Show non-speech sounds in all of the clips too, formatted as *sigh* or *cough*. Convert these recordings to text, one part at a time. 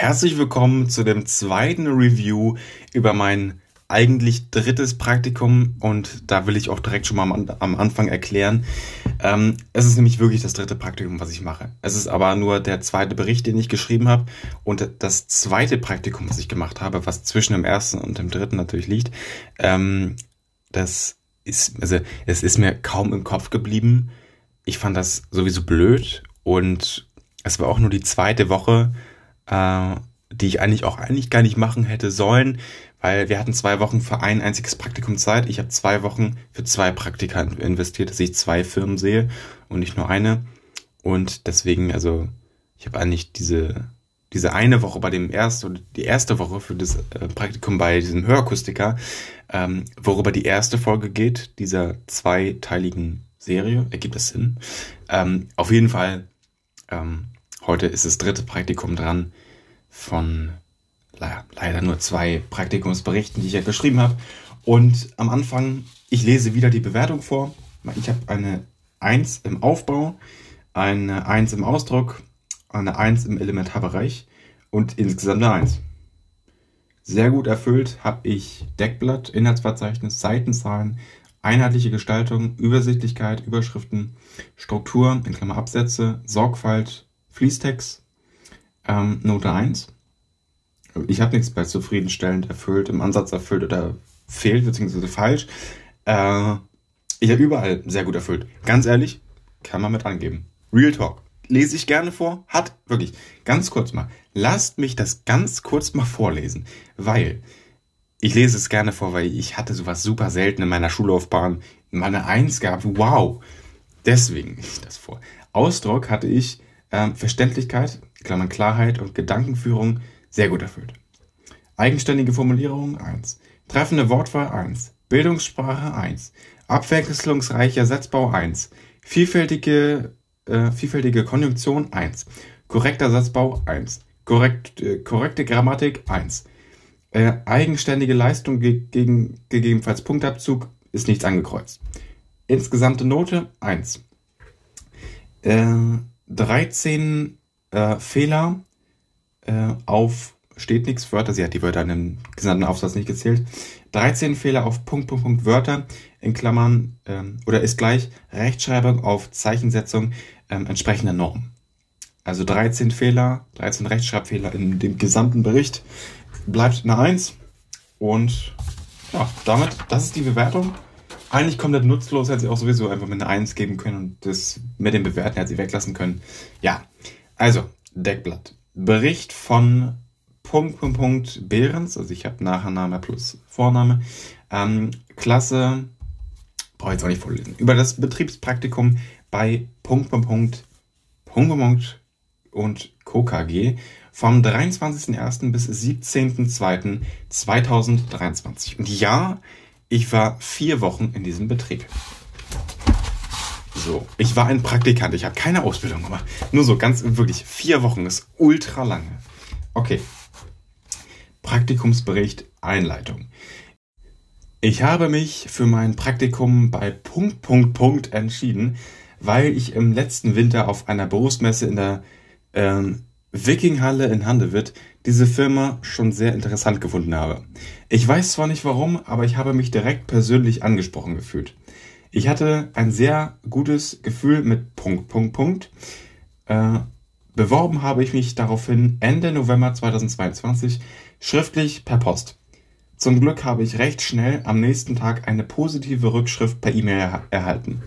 Herzlich willkommen zu dem zweiten Review über mein eigentlich drittes Praktikum und da will ich auch direkt schon mal am, am Anfang erklären. Ähm, es ist nämlich wirklich das dritte Praktikum, was ich mache. Es ist aber nur der zweite Bericht, den ich geschrieben habe und das zweite Praktikum, was ich gemacht habe, was zwischen dem ersten und dem dritten natürlich liegt. Ähm, das ist, also es ist mir kaum im Kopf geblieben. Ich fand das sowieso blöd und es war auch nur die zweite Woche äh, die ich eigentlich auch eigentlich gar nicht machen hätte sollen, weil wir hatten zwei Wochen für ein einziges Praktikum Zeit. Ich habe zwei Wochen für zwei Praktika investiert, dass ich zwei Firmen sehe und nicht nur eine. Und deswegen, also ich habe eigentlich diese diese eine Woche bei dem ersten oder die erste Woche für das äh, Praktikum bei diesem Hörakustiker, ähm, worüber die erste Folge geht, dieser zweiteiligen Serie, ergibt das Sinn? Ähm, auf jeden Fall ähm, Heute ist das dritte Praktikum dran von leider nur zwei Praktikumsberichten, die ich ja geschrieben habe. Und am Anfang, ich lese wieder die Bewertung vor. Ich habe eine 1 im Aufbau, eine 1 im Ausdruck, eine 1 im Elementarbereich und insgesamt eine 1. Sehr gut erfüllt habe ich Deckblatt, Inhaltsverzeichnis, Seitenzahlen, einheitliche Gestaltung, Übersichtlichkeit, Überschriften, Struktur, in Klammer Absätze, Sorgfalt, Fließtext, ähm, Note 1. Ich habe nichts bei zufriedenstellend erfüllt, im Ansatz erfüllt oder fehlt, beziehungsweise falsch. Äh, ich habe überall sehr gut erfüllt. Ganz ehrlich, kann man mit angeben. Real Talk. Lese ich gerne vor. Hat, wirklich, ganz kurz mal. Lasst mich das ganz kurz mal vorlesen. Weil, ich lese es gerne vor, weil ich hatte sowas super selten in meiner Schullaufbahn. Meine Eins gehabt. Wow. Deswegen lese ich das vor. Ausdruck hatte ich ähm, Verständlichkeit, Klammern Klarheit und Gedankenführung sehr gut erfüllt. Eigenständige Formulierung 1. Treffende Wortwahl 1. Bildungssprache 1. Abwechslungsreicher Satzbau 1. Vielfältige, äh, vielfältige Konjunktion 1. Korrekter Satzbau 1. Korrekt, äh, korrekte Grammatik 1. Äh, eigenständige Leistung ge gegen gegebenenfalls Punktabzug ist nichts angekreuzt. Insgesamte Note 1. Äh, 13 äh, Fehler äh, auf steht nichts Wörter, sie hat die Wörter in dem gesamten Aufsatz nicht gezählt. 13 Fehler auf Punkt, Punkt, Punkt Wörter in Klammern ähm, oder ist gleich Rechtschreibung auf Zeichensetzung ähm, entsprechender Norm. Also 13 Fehler, 13 Rechtschreibfehler in dem gesamten Bericht bleibt eine 1. Und ja, damit, das ist die Bewertung eigentlich komplett nutzlos, hätte sie auch sowieso einfach mit einer 1 geben können und das mit dem Bewerten hätte sie weglassen können. Ja, also, Deckblatt. Bericht von Punkt, Punkt, Punkt Behrens, also ich habe Nachname plus Vorname. Ähm, Klasse, brauche jetzt auch nicht vorlesen, über das Betriebspraktikum bei Punkt, Punkt, Punkt, Punkt, Punkt und KKG vom 23.01. bis 17.02.2023. Und ja, ich war vier Wochen in diesem Betrieb. So, ich war ein Praktikant, ich habe keine Ausbildung gemacht. Nur so ganz wirklich, vier Wochen ist ultra lange. Okay. Praktikumsbericht Einleitung. Ich habe mich für mein Praktikum bei Punkt, Punkt, Punkt entschieden, weil ich im letzten Winter auf einer Berufsmesse in der ähm, Wikinghalle in Handewitt diese Firma schon sehr interessant gefunden habe. Ich weiß zwar nicht warum, aber ich habe mich direkt persönlich angesprochen gefühlt. Ich hatte ein sehr gutes Gefühl mit Punkt, Punkt, Punkt. Äh, beworben habe ich mich daraufhin Ende November 2022 schriftlich per Post. Zum Glück habe ich recht schnell am nächsten Tag eine positive Rückschrift per E-Mail erhalten.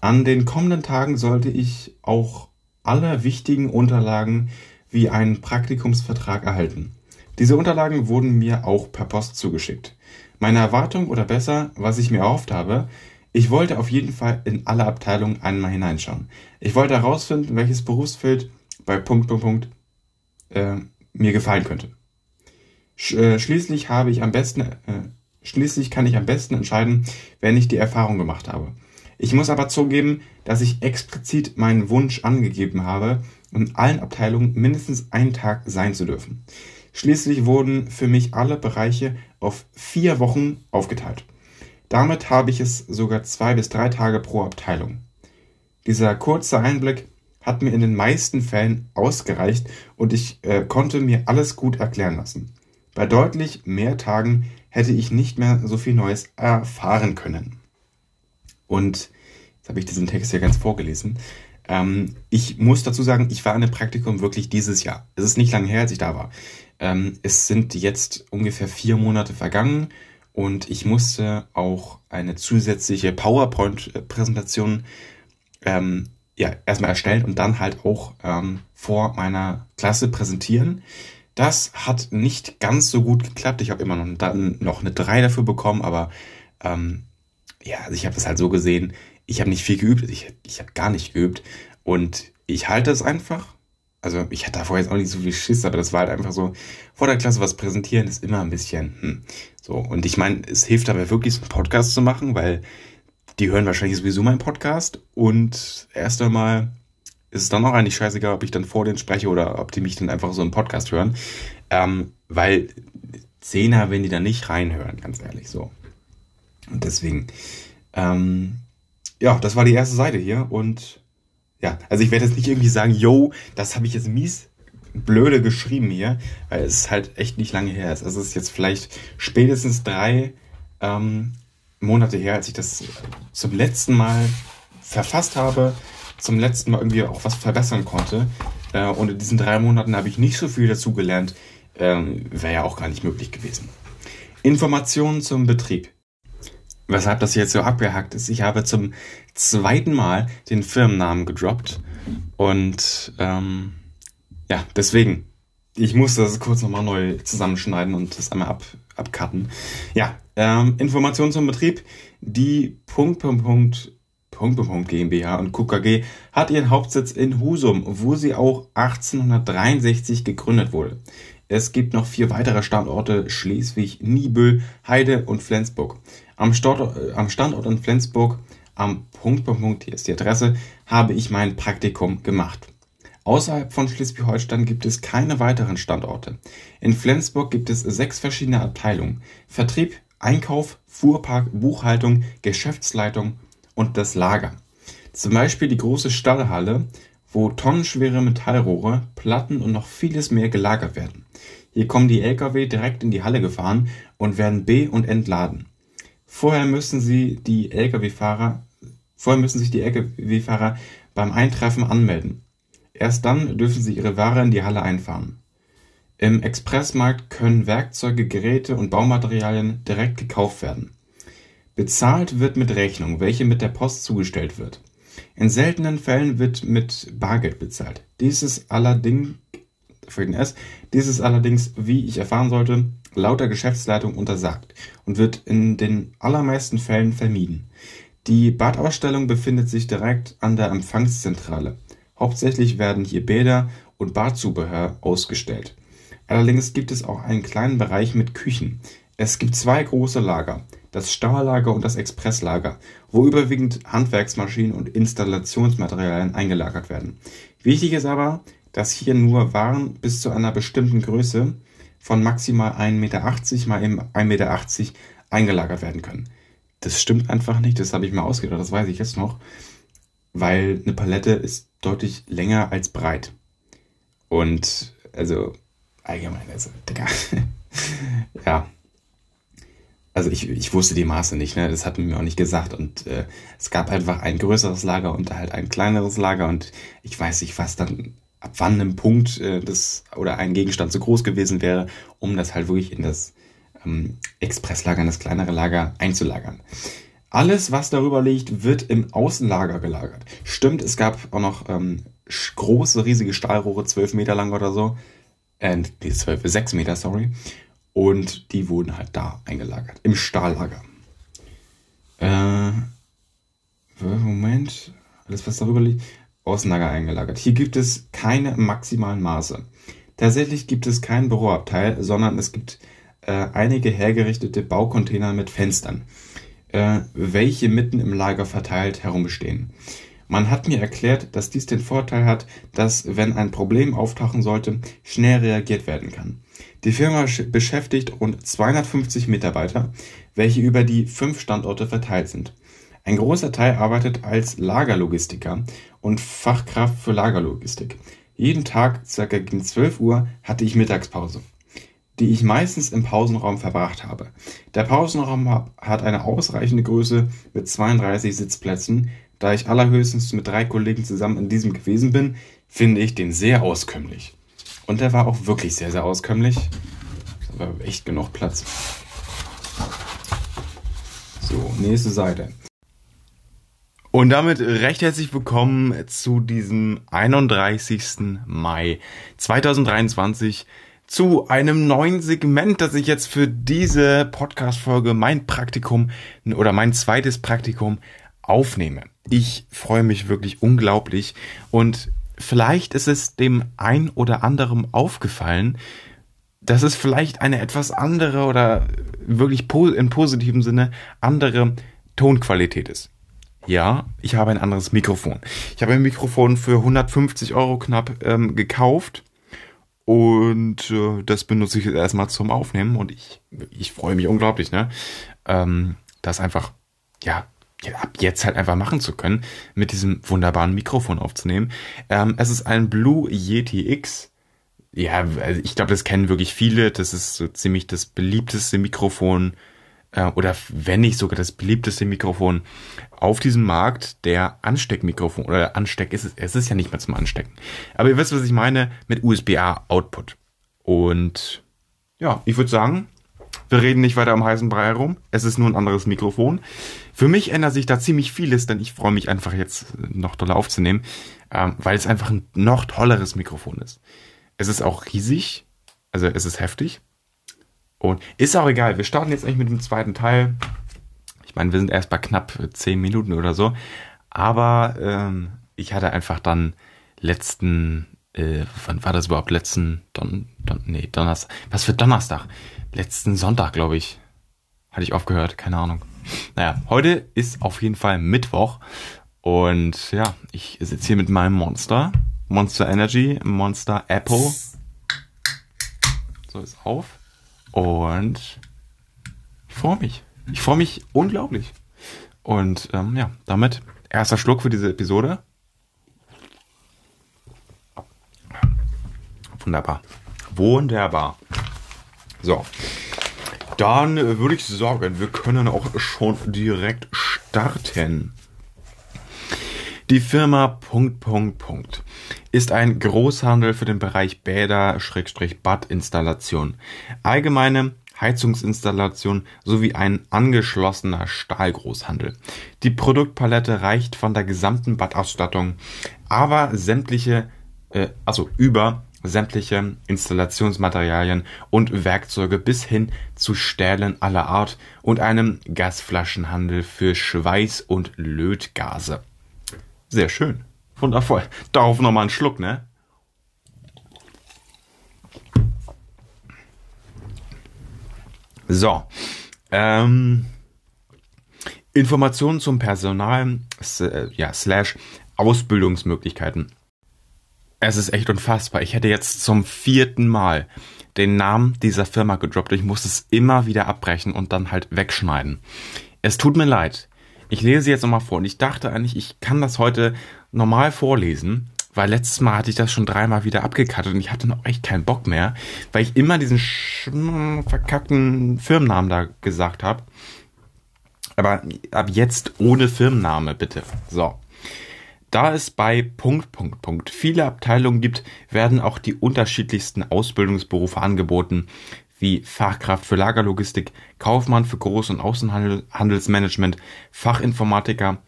An den kommenden Tagen sollte ich auch alle wichtigen Unterlagen wie einen Praktikumsvertrag erhalten. Diese Unterlagen wurden mir auch per Post zugeschickt. Meine Erwartung oder besser, was ich mir erhofft habe, ich wollte auf jeden Fall in alle Abteilungen einmal hineinschauen. Ich wollte herausfinden, welches Berufsfeld bei Punkt, Punkt, Punkt äh, mir gefallen könnte. Sch äh, schließlich habe ich am besten, äh, schließlich kann ich am besten entscheiden, wenn ich die Erfahrung gemacht habe. Ich muss aber zugeben, dass ich explizit meinen Wunsch angegeben habe, in allen Abteilungen mindestens einen Tag sein zu dürfen. Schließlich wurden für mich alle Bereiche auf vier Wochen aufgeteilt. Damit habe ich es sogar zwei bis drei Tage pro Abteilung. Dieser kurze Einblick hat mir in den meisten Fällen ausgereicht und ich äh, konnte mir alles gut erklären lassen. Bei deutlich mehr Tagen hätte ich nicht mehr so viel Neues erfahren können. Und jetzt habe ich diesen Text ja ganz vorgelesen. Ähm, ich muss dazu sagen, ich war in einem Praktikum wirklich dieses Jahr. Es ist nicht lange her, als ich da war. Ähm, es sind jetzt ungefähr vier Monate vergangen und ich musste auch eine zusätzliche PowerPoint-Präsentation ähm, ja, erstmal erstellen und dann halt auch ähm, vor meiner Klasse präsentieren. Das hat nicht ganz so gut geklappt. Ich habe immer noch, dann noch eine 3 dafür bekommen, aber ähm, ja, also ich habe das halt so gesehen, ich habe nicht viel geübt, ich, ich habe gar nicht geübt und ich halte es einfach. Also ich hatte davor jetzt auch nicht so viel Schiss, aber das war halt einfach so, vor der Klasse was präsentieren ist immer ein bisschen, hm, so. Und ich meine, es hilft dabei wirklich, so einen Podcast zu machen, weil die hören wahrscheinlich sowieso meinen Podcast und erst einmal ist es dann auch eigentlich scheißegal, ob ich dann vor denen spreche oder ob die mich dann einfach so im Podcast hören. Ähm, weil Zehner, wenn die da nicht reinhören, ganz ehrlich, so. Und deswegen, ähm, ja, das war die erste Seite hier und ja, also ich werde jetzt nicht irgendwie sagen, yo, das habe ich jetzt mies blöde geschrieben hier, weil es halt echt nicht lange her ist. Also es ist jetzt vielleicht spätestens drei ähm, Monate her, als ich das zum letzten Mal verfasst habe, zum letzten Mal irgendwie auch was verbessern konnte. Äh, und in diesen drei Monaten habe ich nicht so viel dazugelernt. Ähm, Wäre ja auch gar nicht möglich gewesen. Informationen zum Betrieb. Weshalb das jetzt so abgehackt ist. Ich habe zum zweiten Mal den Firmennamen gedroppt. Und ähm, ja, deswegen. Ich muss das kurz nochmal neu zusammenschneiden und das einmal ab, abcutten. Ja, ähm, Informationen zum Betrieb. Die Punkt, Punkt, Punkt, Punkt, Punkt GmbH und KKG hat ihren Hauptsitz in Husum, wo sie auch 1863 gegründet wurde. Es gibt noch vier weitere Standorte, Schleswig, Niebüll, Heide und Flensburg. Am, Standort, äh, am Standort in Flensburg, am Punkt, Punkt, Punkt, hier ist die Adresse, habe ich mein Praktikum gemacht. Außerhalb von Schleswig-Holstein gibt es keine weiteren Standorte. In Flensburg gibt es sechs verschiedene Abteilungen. Vertrieb, Einkauf, Fuhrpark, Buchhaltung, Geschäftsleitung und das Lager. Zum Beispiel die große Stallhalle, wo tonnenschwere Metallrohre, Platten und noch vieles mehr gelagert werden. Hier kommen die Lkw direkt in die Halle gefahren und werden be- und entladen. Vorher müssen sie die Lkw-Fahrer, vorher müssen sich die Lkw-Fahrer beim Eintreffen anmelden. Erst dann dürfen sie ihre Ware in die Halle einfahren. Im Expressmarkt können Werkzeuge, Geräte und Baumaterialien direkt gekauft werden. Bezahlt wird mit Rechnung, welche mit der Post zugestellt wird. In seltenen Fällen wird mit Bargeld bezahlt. Dies ist allerdings, dies ist allerdings, wie ich erfahren sollte, laut der Geschäftsleitung untersagt und wird in den allermeisten Fällen vermieden. Die Badausstellung befindet sich direkt an der Empfangszentrale. Hauptsächlich werden hier Bäder und Badzubehör ausgestellt. Allerdings gibt es auch einen kleinen Bereich mit Küchen. Es gibt zwei große Lager, das Stahllager und das Expresslager, wo überwiegend Handwerksmaschinen und Installationsmaterialien eingelagert werden. Wichtig ist aber, dass hier nur Waren bis zu einer bestimmten Größe von maximal 1,80 Meter mal 1,80 Meter eingelagert werden können. Das stimmt einfach nicht, das habe ich mal ausgedacht, das weiß ich jetzt noch weil eine Palette ist deutlich länger als breit. Und also allgemein, also, Digga. *laughs* ja. Also ich, ich wusste die Maße nicht, ne? Das hat mir auch nicht gesagt. Und äh, es gab einfach ein größeres Lager und halt ein kleineres Lager. Und ich weiß nicht, was dann, ab wann ein Punkt äh, das oder ein Gegenstand so groß gewesen wäre, um das halt wirklich in das ähm, Expresslager, in das kleinere Lager einzulagern. Alles, was darüber liegt, wird im Außenlager gelagert. Stimmt, es gab auch noch ähm, große, riesige Stahlrohre, 12 Meter lang oder so. Äh, nee, 12, 6 Meter, sorry. Und die wurden halt da eingelagert. Im Stahllager. Äh, Moment. Alles, was darüber liegt. Außenlager eingelagert. Hier gibt es keine maximalen Maße. Tatsächlich gibt es kein Büroabteil, sondern es gibt äh, einige hergerichtete Baucontainer mit Fenstern äh, welche mitten im Lager verteilt herumstehen. Man hat mir erklärt, dass dies den Vorteil hat, dass, wenn ein Problem auftauchen sollte, schnell reagiert werden kann. Die Firma beschäftigt rund 250 Mitarbeiter, welche über die fünf Standorte verteilt sind. Ein großer Teil arbeitet als Lagerlogistiker und Fachkraft für Lagerlogistik. Jeden Tag, circa gegen 12 Uhr, hatte ich Mittagspause, die ich meistens im Pausenraum verbracht habe. Der Pausenraum hat eine ausreichende Größe mit 32 Sitzplätzen. Da ich allerhöchstens mit drei Kollegen zusammen in diesem gewesen bin, finde ich den sehr auskömmlich. Und der war auch wirklich sehr, sehr auskömmlich. Da war echt genug Platz. So, nächste Seite. Und damit recht herzlich willkommen zu diesem 31. Mai 2023 zu einem neuen Segment, das ich jetzt für diese Podcast-Folge mein Praktikum oder mein zweites Praktikum aufnehme. Ich freue mich wirklich unglaublich und vielleicht ist es dem ein oder anderen aufgefallen, dass es vielleicht eine etwas andere oder wirklich im positiven Sinne andere Tonqualität ist. Ja, ich habe ein anderes Mikrofon. Ich habe ein Mikrofon für 150 Euro knapp ähm, gekauft und äh, das benutze ich jetzt erstmal zum Aufnehmen und ich, ich freue mich unglaublich, ne? Ähm, das einfach, ja, ab jetzt halt einfach machen zu können, mit diesem wunderbaren Mikrofon aufzunehmen. Ähm, es ist ein Blue Yeti X. Ja, also ich glaube, das kennen wirklich viele. Das ist so ziemlich das beliebteste Mikrofon oder wenn nicht sogar das beliebteste Mikrofon auf diesem Markt der Ansteckmikrofon oder Ansteck ist es, es ist ja nicht mehr zum Anstecken. Aber ihr wisst, was ich meine mit USB-A Output. Und ja, ich würde sagen, wir reden nicht weiter am heißen Brei herum. Es ist nur ein anderes Mikrofon. Für mich ändert sich da ziemlich vieles, denn ich freue mich einfach jetzt noch toller aufzunehmen, ähm, weil es einfach ein noch tolleres Mikrofon ist. Es ist auch riesig, also es ist heftig. Und ist auch egal, wir starten jetzt eigentlich mit dem zweiten Teil. Ich meine, wir sind erst bei knapp zehn Minuten oder so. Aber ähm, ich hatte einfach dann letzten, äh, wann war das überhaupt? Letzten Don, Don nee, Donnerstag. Was für Donnerstag? Letzten Sonntag, glaube ich. Hatte ich aufgehört, keine Ahnung. Naja, heute ist auf jeden Fall Mittwoch. Und ja, ich sitze hier mit meinem Monster. Monster Energy, Monster Apple. So ist auf. Und ich freue mich. Ich freue mich unglaublich. Und ähm, ja, damit erster Schluck für diese Episode. Wunderbar. Wunderbar. So. Dann würde ich sagen, wir können auch schon direkt starten. Die Firma Punkt, Punkt, Punkt ist ein Großhandel für den Bereich Bäder-Badinstallation, allgemeine Heizungsinstallation sowie ein angeschlossener Stahlgroßhandel. Die Produktpalette reicht von der gesamten Badausstattung, aber sämtliche, äh, also über sämtliche Installationsmaterialien und Werkzeuge bis hin zu Stählen aller Art und einem Gasflaschenhandel für Schweiß- und Lötgase. Sehr schön. Wundervoll. Darauf nochmal einen Schluck, ne? So. Ähm, Informationen zum Personal, äh, ja, slash Ausbildungsmöglichkeiten. Es ist echt unfassbar. Ich hätte jetzt zum vierten Mal den Namen dieser Firma gedroppt. Ich muss es immer wieder abbrechen und dann halt wegschneiden. Es tut mir leid. Ich lese jetzt nochmal vor und ich dachte eigentlich, ich kann das heute normal vorlesen, weil letztes Mal hatte ich das schon dreimal wieder abgekattet und ich hatte noch echt keinen Bock mehr, weil ich immer diesen verkackten Firmennamen da gesagt habe. Aber ab jetzt ohne Firmenname, bitte. So. Da es bei Punkt, Punkt, Punkt viele Abteilungen gibt, werden auch die unterschiedlichsten Ausbildungsberufe angeboten, wie Fachkraft für Lagerlogistik, Kaufmann für Groß- und Außenhandelsmanagement, Fachinformatiker,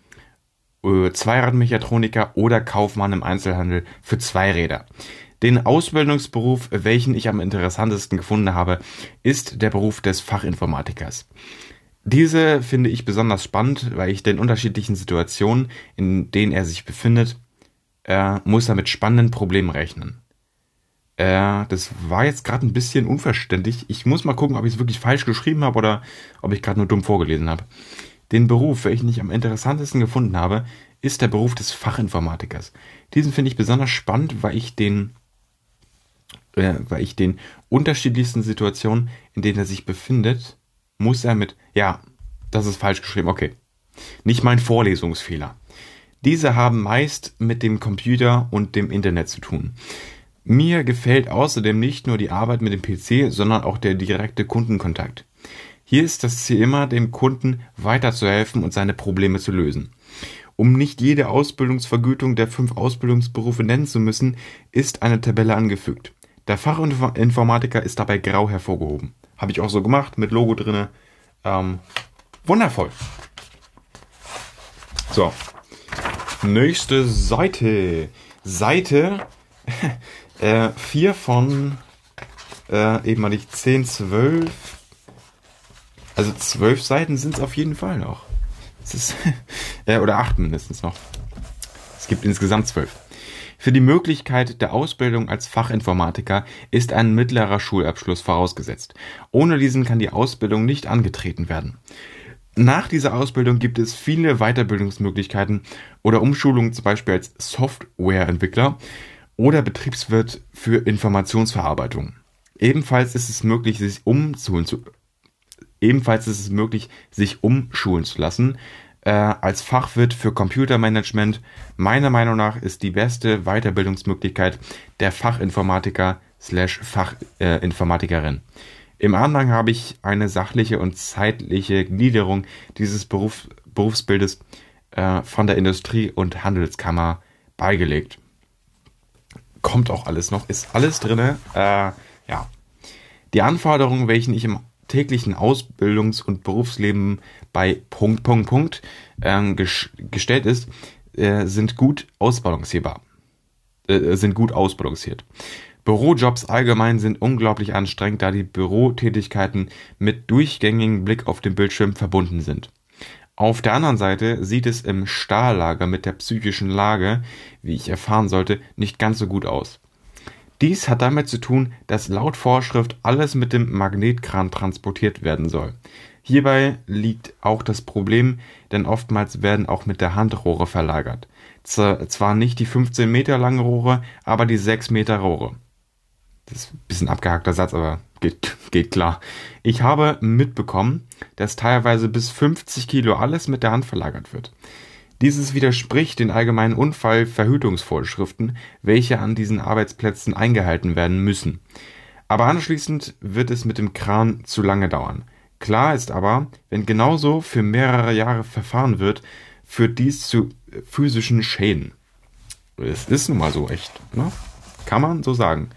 äh, Zweiradmechatroniker oder Kaufmann im Einzelhandel für Zweiräder. Den Ausbildungsberuf, welchen ich am interessantesten gefunden habe, ist der Beruf des Fachinformatikers. Diese finde ich besonders spannend, weil ich den unterschiedlichen Situationen, in denen er sich befindet, äh, muss er mit spannenden Problemen rechnen. Äh, das war jetzt gerade ein bisschen unverständlich. Ich muss mal gucken, ob ich es wirklich falsch geschrieben habe oder ob ich gerade nur dumm vorgelesen habe. Den Beruf, welchen ich am interessantesten gefunden habe, ist der Beruf des Fachinformatikers. Diesen finde ich besonders spannend, weil ich den, äh, weil ich den unterschiedlichsten Situationen, in denen er sich befindet, muss er mit, ja, das ist falsch geschrieben, okay. nicht mein Vorlesungsfehler. Diese haben meist mit dem Computer und dem Internet zu tun. Mir gefällt außerdem nicht nur die Arbeit mit dem PC, sondern auch der direkte Kundenkontakt. Hier ist das Ziel immer, dem Kunden weiterzuhelfen und seine Probleme zu lösen. Um nicht jede Ausbildungsvergütung der fünf Ausbildungsberufe nennen zu müssen, ist eine Tabelle angefügt. Der Fachinformatiker ist dabei grau hervorgehoben. Habe ich auch so gemacht, mit Logo drinne. Ähm, wundervoll. So. Nächste Seite. Seite *laughs* äh, 4 von äh, eben mal nicht 10, 12. Also 12 Seiten sind es auf jeden Fall noch. Es ist, *laughs* äh, oder 8 mindestens noch. Es gibt insgesamt 12. Für die Möglichkeit der Ausbildung als Fachinformatiker ist ein mittlerer Schulabschluss vorausgesetzt. Ohne diesen kann die Ausbildung nicht angetreten werden. Nach dieser Ausbildung gibt es viele Weiterbildungsmöglichkeiten oder Umschulungen zum Beispiel als Softwareentwickler oder Betriebswirt für Informationsverarbeitung. Ebenfalls ist es möglich, sich umschulen zu, ebenfalls ist es möglich, sich umschulen zu lassen äh, als Fachwirt für Computermanagement. Meiner Meinung nach ist die beste Weiterbildungsmöglichkeit der Fachinformatiker slash Fachinformatikerin. Im Anhang habe ich eine sachliche und zeitliche Gliederung dieses Beruf, Berufsbildes äh, von der Industrie- und Handelskammer beigelegt. Kommt auch alles noch, ist alles drin. Äh, ja. Die Anforderungen, welchen ich im täglichen Ausbildungs- und Berufsleben bei Punkt, Punkt, Punkt äh, ges gestellt ist, äh, sind gut ausbalancierbar. Äh, sind gut ausbalanciert. Bürojobs allgemein sind unglaublich anstrengend, da die Bürotätigkeiten mit durchgängigem Blick auf den Bildschirm verbunden sind. Auf der anderen Seite sieht es im Stahllager mit der psychischen Lage, wie ich erfahren sollte, nicht ganz so gut aus. Dies hat damit zu tun, dass laut Vorschrift alles mit dem Magnetkran transportiert werden soll. Hierbei liegt auch das Problem, denn oftmals werden auch mit der Hand Rohre verlagert. Zwar nicht die 15 Meter langen Rohre, aber die 6 Meter Rohre. Das ist ein bisschen abgehackter Satz, aber geht, geht klar. Ich habe mitbekommen, dass teilweise bis 50 Kilo alles mit der Hand verlagert wird. Dieses widerspricht den allgemeinen Unfallverhütungsvorschriften, welche an diesen Arbeitsplätzen eingehalten werden müssen. Aber anschließend wird es mit dem Kran zu lange dauern. Klar ist aber, wenn genauso für mehrere Jahre verfahren wird, führt dies zu physischen Schäden. Es ist nun mal so echt, ne? Kann man so sagen.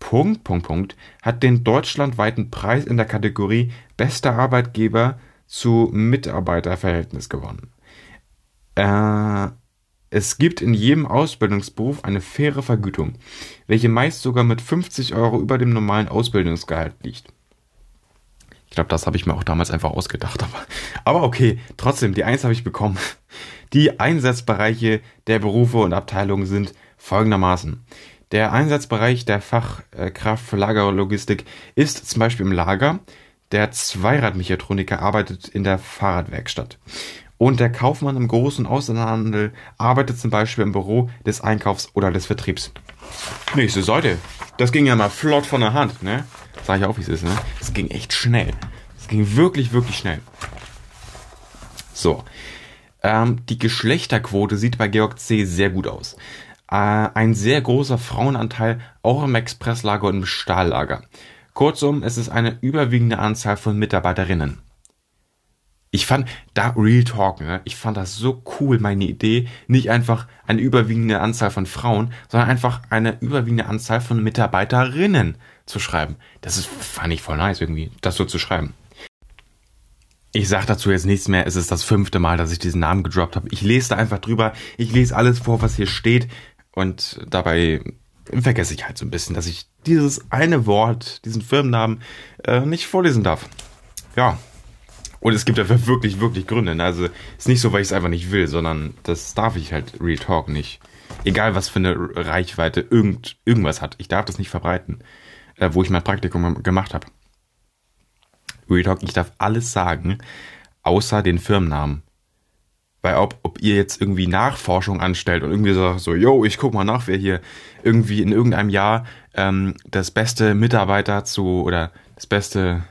Punkt, Punkt, Punkt hat den deutschlandweiten Preis in der Kategorie Bester Arbeitgeber zu Mitarbeiterverhältnis gewonnen. Äh, es gibt in jedem Ausbildungsberuf eine faire Vergütung, welche meist sogar mit 50 Euro über dem normalen Ausbildungsgehalt liegt. Ich glaube, das habe ich mir auch damals einfach ausgedacht. Aber, aber okay, trotzdem, die Eins habe ich bekommen. Die Einsatzbereiche der Berufe und Abteilungen sind folgendermaßen. Der Einsatzbereich der Fachkraft für Lagerlogistik ist zum Beispiel im Lager. Der Zweiradmechatroniker arbeitet in der Fahrradwerkstatt. Und der Kaufmann im großen Außenhandel arbeitet zum Beispiel im Büro des Einkaufs oder des Vertriebs. Nächste Seite. Das ging ja mal flott von der Hand, ne? Sag ich auch, wie es ist, ne? Das ging echt schnell. Das ging wirklich, wirklich schnell. So. Ähm, die Geschlechterquote sieht bei Georg C. sehr gut aus. Äh, ein sehr großer Frauenanteil auch im Expresslager und im Stahllager. Kurzum, es ist eine überwiegende Anzahl von Mitarbeiterinnen ich fand, da Real Talk, ne, ich fand das so cool, meine Idee, nicht einfach eine überwiegende Anzahl von Frauen, sondern einfach eine überwiegende Anzahl von Mitarbeiterinnen zu schreiben. Das ist, fand ich voll nice irgendwie, das so zu schreiben. Ich sag dazu jetzt nichts mehr, es ist das fünfte Mal, dass ich diesen Namen gedroppt habe. Ich lese da einfach drüber, ich lese alles vor, was hier steht und dabei vergesse ich halt so ein bisschen, dass ich dieses eine Wort, diesen Firmennamen äh, nicht vorlesen darf. Ja, und es gibt dafür wirklich, wirklich Gründe. Ne? Also ist nicht so, weil ich es einfach nicht will, sondern das darf ich halt Real Talk nicht. Egal was für eine Reichweite irgend, irgendwas hat. Ich darf das nicht verbreiten, äh, wo ich mein Praktikum gemacht habe. Real Talk, ich darf alles sagen, außer den Firmennamen. Weil ob, ob ihr jetzt irgendwie Nachforschung anstellt und irgendwie sagt so, yo, ich guck mal nach, wer hier irgendwie in irgendeinem Jahr ähm, das beste Mitarbeiter zu oder das beste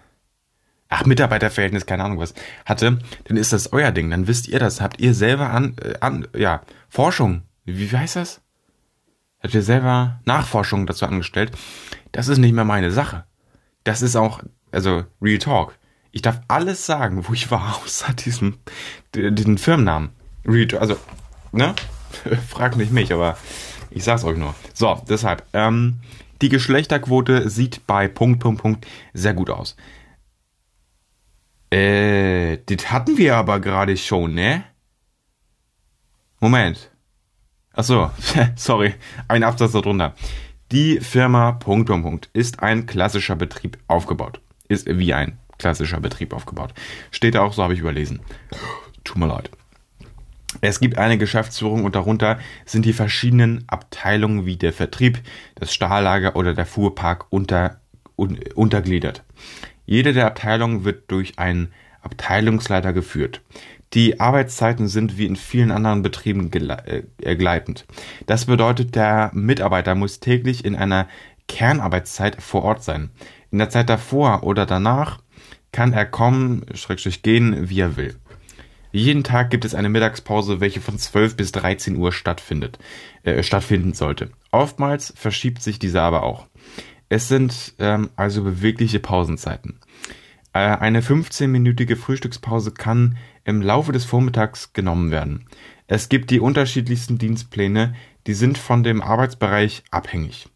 ach, Mitarbeiterverhältnis, keine Ahnung was, hatte, dann ist das euer Ding. Dann wisst ihr das. Habt ihr selber an, äh, an ja, Forschung. Wie, wie heißt das? Habt ihr selber Nachforschung dazu angestellt? Das ist nicht mehr meine Sache. Das ist auch, also, Real Talk. Ich darf alles sagen, wo ich war, *laughs* außer diesem, diesen Firmennamen. Also, ne? *laughs* Fragt nicht mich, aber ich sag's euch nur. So, deshalb, ähm, die Geschlechterquote sieht bei Punkt, Punkt, Punkt sehr gut aus. Äh, das hatten wir aber gerade schon, ne? Moment. Ach so, *laughs* sorry, ein Absatz darunter. Die Firma Punkt, Punkt, Punkt ist ein klassischer Betrieb aufgebaut. Ist wie ein klassischer Betrieb aufgebaut. Steht auch, so habe ich überlesen. Tut mir leid. Es gibt eine Geschäftsführung und darunter sind die verschiedenen Abteilungen wie der Vertrieb, das Stahllager oder der Fuhrpark unter, un, untergliedert. Jede der Abteilungen wird durch einen Abteilungsleiter geführt. Die Arbeitszeiten sind wie in vielen anderen Betrieben äh, gleitend. Das bedeutet, der Mitarbeiter muss täglich in einer Kernarbeitszeit vor Ort sein. In der Zeit davor oder danach kann er kommen, schrägstrich gehen, wie er will. Jeden Tag gibt es eine Mittagspause, welche von 12 bis 13 Uhr stattfindet, äh, stattfinden sollte. Oftmals verschiebt sich diese aber auch. Es sind ähm, also bewegliche Pausenzeiten. Äh, eine 15-minütige Frühstückspause kann im Laufe des Vormittags genommen werden. Es gibt die unterschiedlichsten Dienstpläne, die sind von dem Arbeitsbereich abhängig.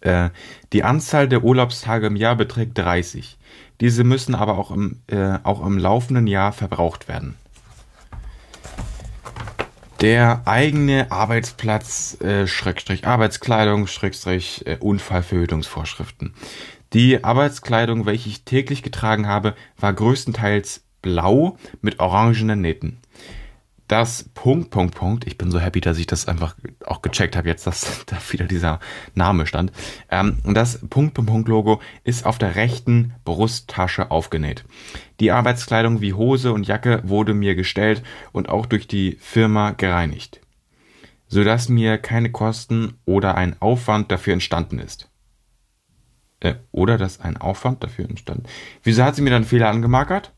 Äh, die Anzahl der Urlaubstage im Jahr beträgt 30. Diese müssen aber auch im, äh, auch im laufenden Jahr verbraucht werden. Der eigene Arbeitsplatz, äh, Schrägstrich Arbeitskleidung, Schrägstrich äh, Unfallverhütungsvorschriften. Die Arbeitskleidung, welche ich täglich getragen habe, war größtenteils blau mit orangenen Nähten das Punkt, Punkt, Punkt, ich bin so happy, dass ich das einfach auch gecheckt habe jetzt, dass *laughs* da wieder dieser Name stand. Ähm, das Punkt, Punkt, Punkt Logo ist auf der rechten Brusttasche aufgenäht. Die Arbeitskleidung wie Hose und Jacke wurde mir gestellt und auch durch die Firma gereinigt, sodass mir keine Kosten oder ein Aufwand dafür entstanden ist. Äh, oder dass ein Aufwand dafür entstanden. Wieso hat sie mir dann Fehler angemarkert?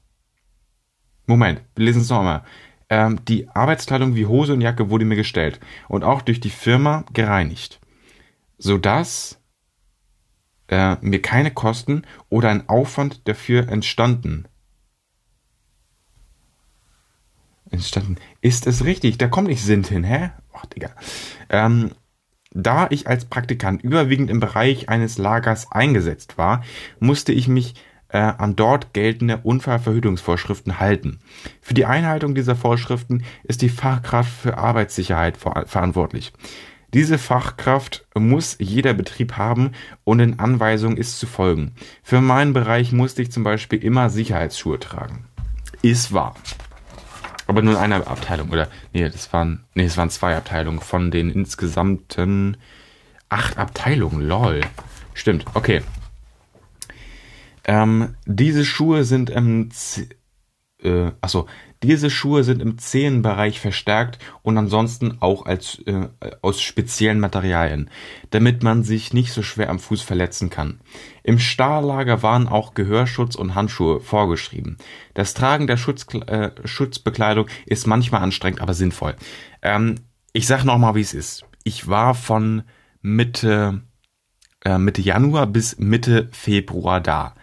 Moment, wir lesen es nochmal. Ähm, die Arbeitskleidung wie Hose und Jacke wurde mir gestellt und auch durch die Firma gereinigt, sodass äh, mir keine Kosten oder ein Aufwand dafür entstanden. Entstanden. Ist es richtig? Da kommt nicht Sind hin, hä? Ach, Digga. Ähm, da ich als Praktikant überwiegend im Bereich eines Lagers eingesetzt war, musste ich mich äh, an dort geltende Unfallverhütungsvorschriften halten. Für die Einhaltung dieser Vorschriften ist die Fachkraft für Arbeitssicherheit ver verantwortlich. Diese Fachkraft muss jeder Betrieb haben und in Anweisungen ist zu folgen. Für meinen Bereich musste ich zum Beispiel immer Sicherheitsschuhe tragen. Ist wahr. Aber nur in einer Abteilung, oder? Nee, das waren, nee, es waren zwei Abteilungen von den insgesamten acht Abteilungen. Lol. Stimmt, okay. Ähm, diese Schuhe sind im Z äh, achso, diese Schuhe sind im Zehenbereich verstärkt und ansonsten auch als äh, aus speziellen Materialien, damit man sich nicht so schwer am Fuß verletzen kann. Im Stahllager waren auch Gehörschutz und Handschuhe vorgeschrieben. Das Tragen der Schutz, äh, Schutzbekleidung ist manchmal anstrengend, aber sinnvoll. Ähm, ich sag noch mal, wie es ist. Ich war von Mitte äh, Mitte Januar bis Mitte Februar da.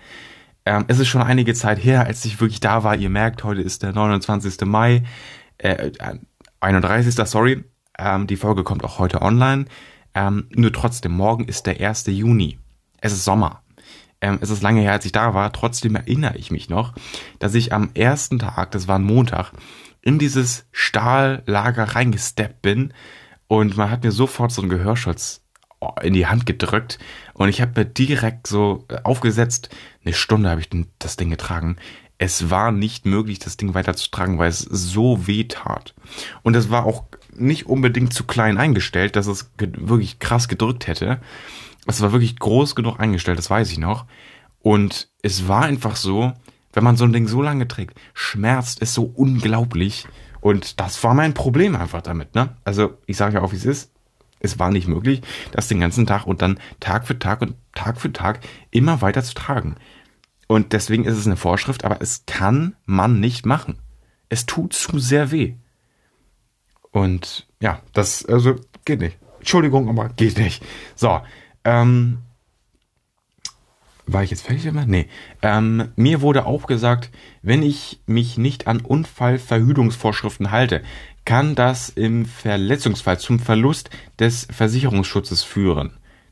Ähm, es ist schon einige Zeit her, als ich wirklich da war. Ihr merkt, heute ist der 29. Mai, äh, 31. Sorry. Ähm, die Folge kommt auch heute online. Ähm, nur trotzdem, morgen ist der 1. Juni. Es ist Sommer. Ähm, es ist lange her, als ich da war. Trotzdem erinnere ich mich noch, dass ich am ersten Tag, das war ein Montag, in dieses Stahllager reingesteppt bin und man hat mir sofort so einen Gehörschutz in die Hand gedrückt und ich habe mir direkt so äh, aufgesetzt, eine Stunde habe ich das Ding getragen. Es war nicht möglich, das Ding weiter zu tragen, weil es so weh tat. Und es war auch nicht unbedingt zu klein eingestellt, dass es wirklich krass gedrückt hätte. Es war wirklich groß genug eingestellt, das weiß ich noch. Und es war einfach so, wenn man so ein Ding so lange trägt, schmerzt es so unglaublich. Und das war mein Problem einfach damit, ne? Also, ich sage ja auch, wie es ist es war nicht möglich, das den ganzen Tag und dann Tag für Tag und Tag für Tag immer weiter zu tragen. Und deswegen ist es eine Vorschrift, aber es kann man nicht machen. Es tut zu sehr weh. Und ja, das also geht nicht. Entschuldigung, aber geht nicht. So, ähm, war ich jetzt fertig damit? Nee. Ähm, mir wurde auch gesagt, wenn ich mich nicht an Unfallverhütungsvorschriften halte, kann das im Verletzungsfall zum Verlust des Versicherungsschutzes führen.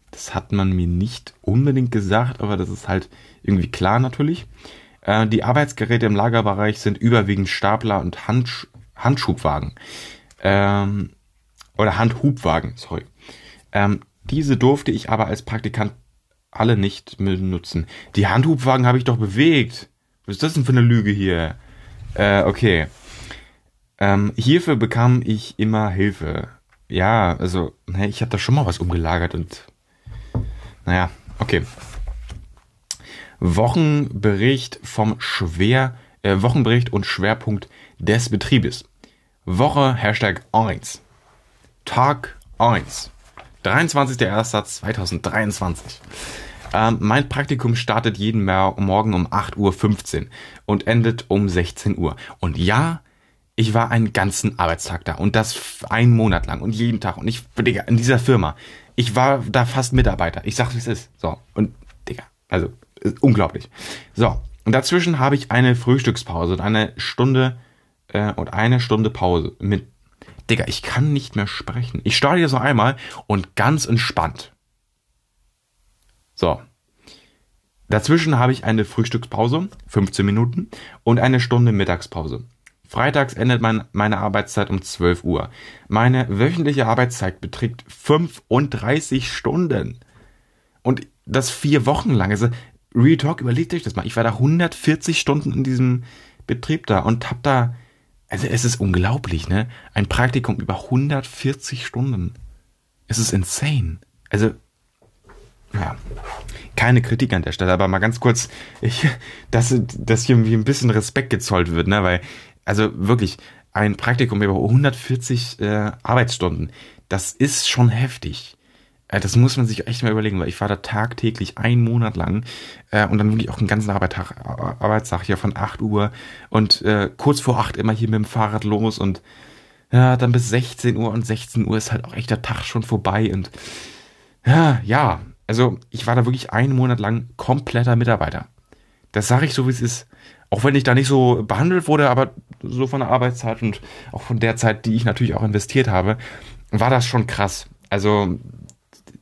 Das hat man mir nicht unbedingt gesagt, aber das ist halt irgendwie klar natürlich. Äh, die Arbeitsgeräte im Lagerbereich sind überwiegend Stapler und Handsch Handschubwagen. Ähm, oder Handhubwagen, sorry. Ähm, diese durfte ich aber als Praktikant alle nicht benutzen. Die Handhubwagen habe ich doch bewegt. Was ist das denn für eine Lüge hier? Äh, okay. Ähm, hierfür bekam ich immer Hilfe. Ja, also, ne, ich habe da schon mal was umgelagert und naja, okay. Wochenbericht vom Schwer, äh, Wochenbericht und Schwerpunkt des Betriebes. Woche Hashtag 1. Tag 1. 23.01.2023. Ähm, mein Praktikum startet jeden Morgen um 8.15 Uhr und endet um 16 Uhr. Und ja, ich war einen ganzen Arbeitstag da und das einen Monat lang und jeden Tag und ich, Digga, in dieser Firma, ich war da fast Mitarbeiter. Ich sag's, wie es ist. So, und, Digga, also, unglaublich. So, und dazwischen habe ich eine Frühstückspause und eine Stunde äh, und eine Stunde Pause mit, Digga, ich kann nicht mehr sprechen. Ich starte hier so einmal und ganz entspannt. So. Dazwischen habe ich eine Frühstückspause, 15 Minuten, und eine Stunde Mittagspause. Freitags endet mein, meine Arbeitszeit um 12 Uhr. Meine wöchentliche Arbeitszeit beträgt 35 Stunden. Und das vier Wochen lang. Also, Real Talk, überlegt euch das mal. Ich war da 140 Stunden in diesem Betrieb da und hab da, also es ist unglaublich, ne? Ein Praktikum über 140 Stunden. Es ist insane. Also, ja, keine Kritik an der Stelle, aber mal ganz kurz, ich, dass, dass hier irgendwie ein bisschen Respekt gezollt wird, ne? Weil also wirklich, ein Praktikum über 140 äh, Arbeitsstunden, das ist schon heftig. Äh, das muss man sich echt mal überlegen, weil ich war da tagtäglich einen Monat lang äh, und dann wirklich auch einen ganzen Arbeitstag, Arbeitstag hier von 8 Uhr und äh, kurz vor 8 immer hier mit dem Fahrrad los und ja, dann bis 16 Uhr und 16 Uhr ist halt auch echt der Tag schon vorbei und ja, ja, also ich war da wirklich einen Monat lang kompletter Mitarbeiter. Das sage ich so, wie es ist. Auch wenn ich da nicht so behandelt wurde, aber so von der Arbeitszeit und auch von der Zeit, die ich natürlich auch investiert habe, war das schon krass. Also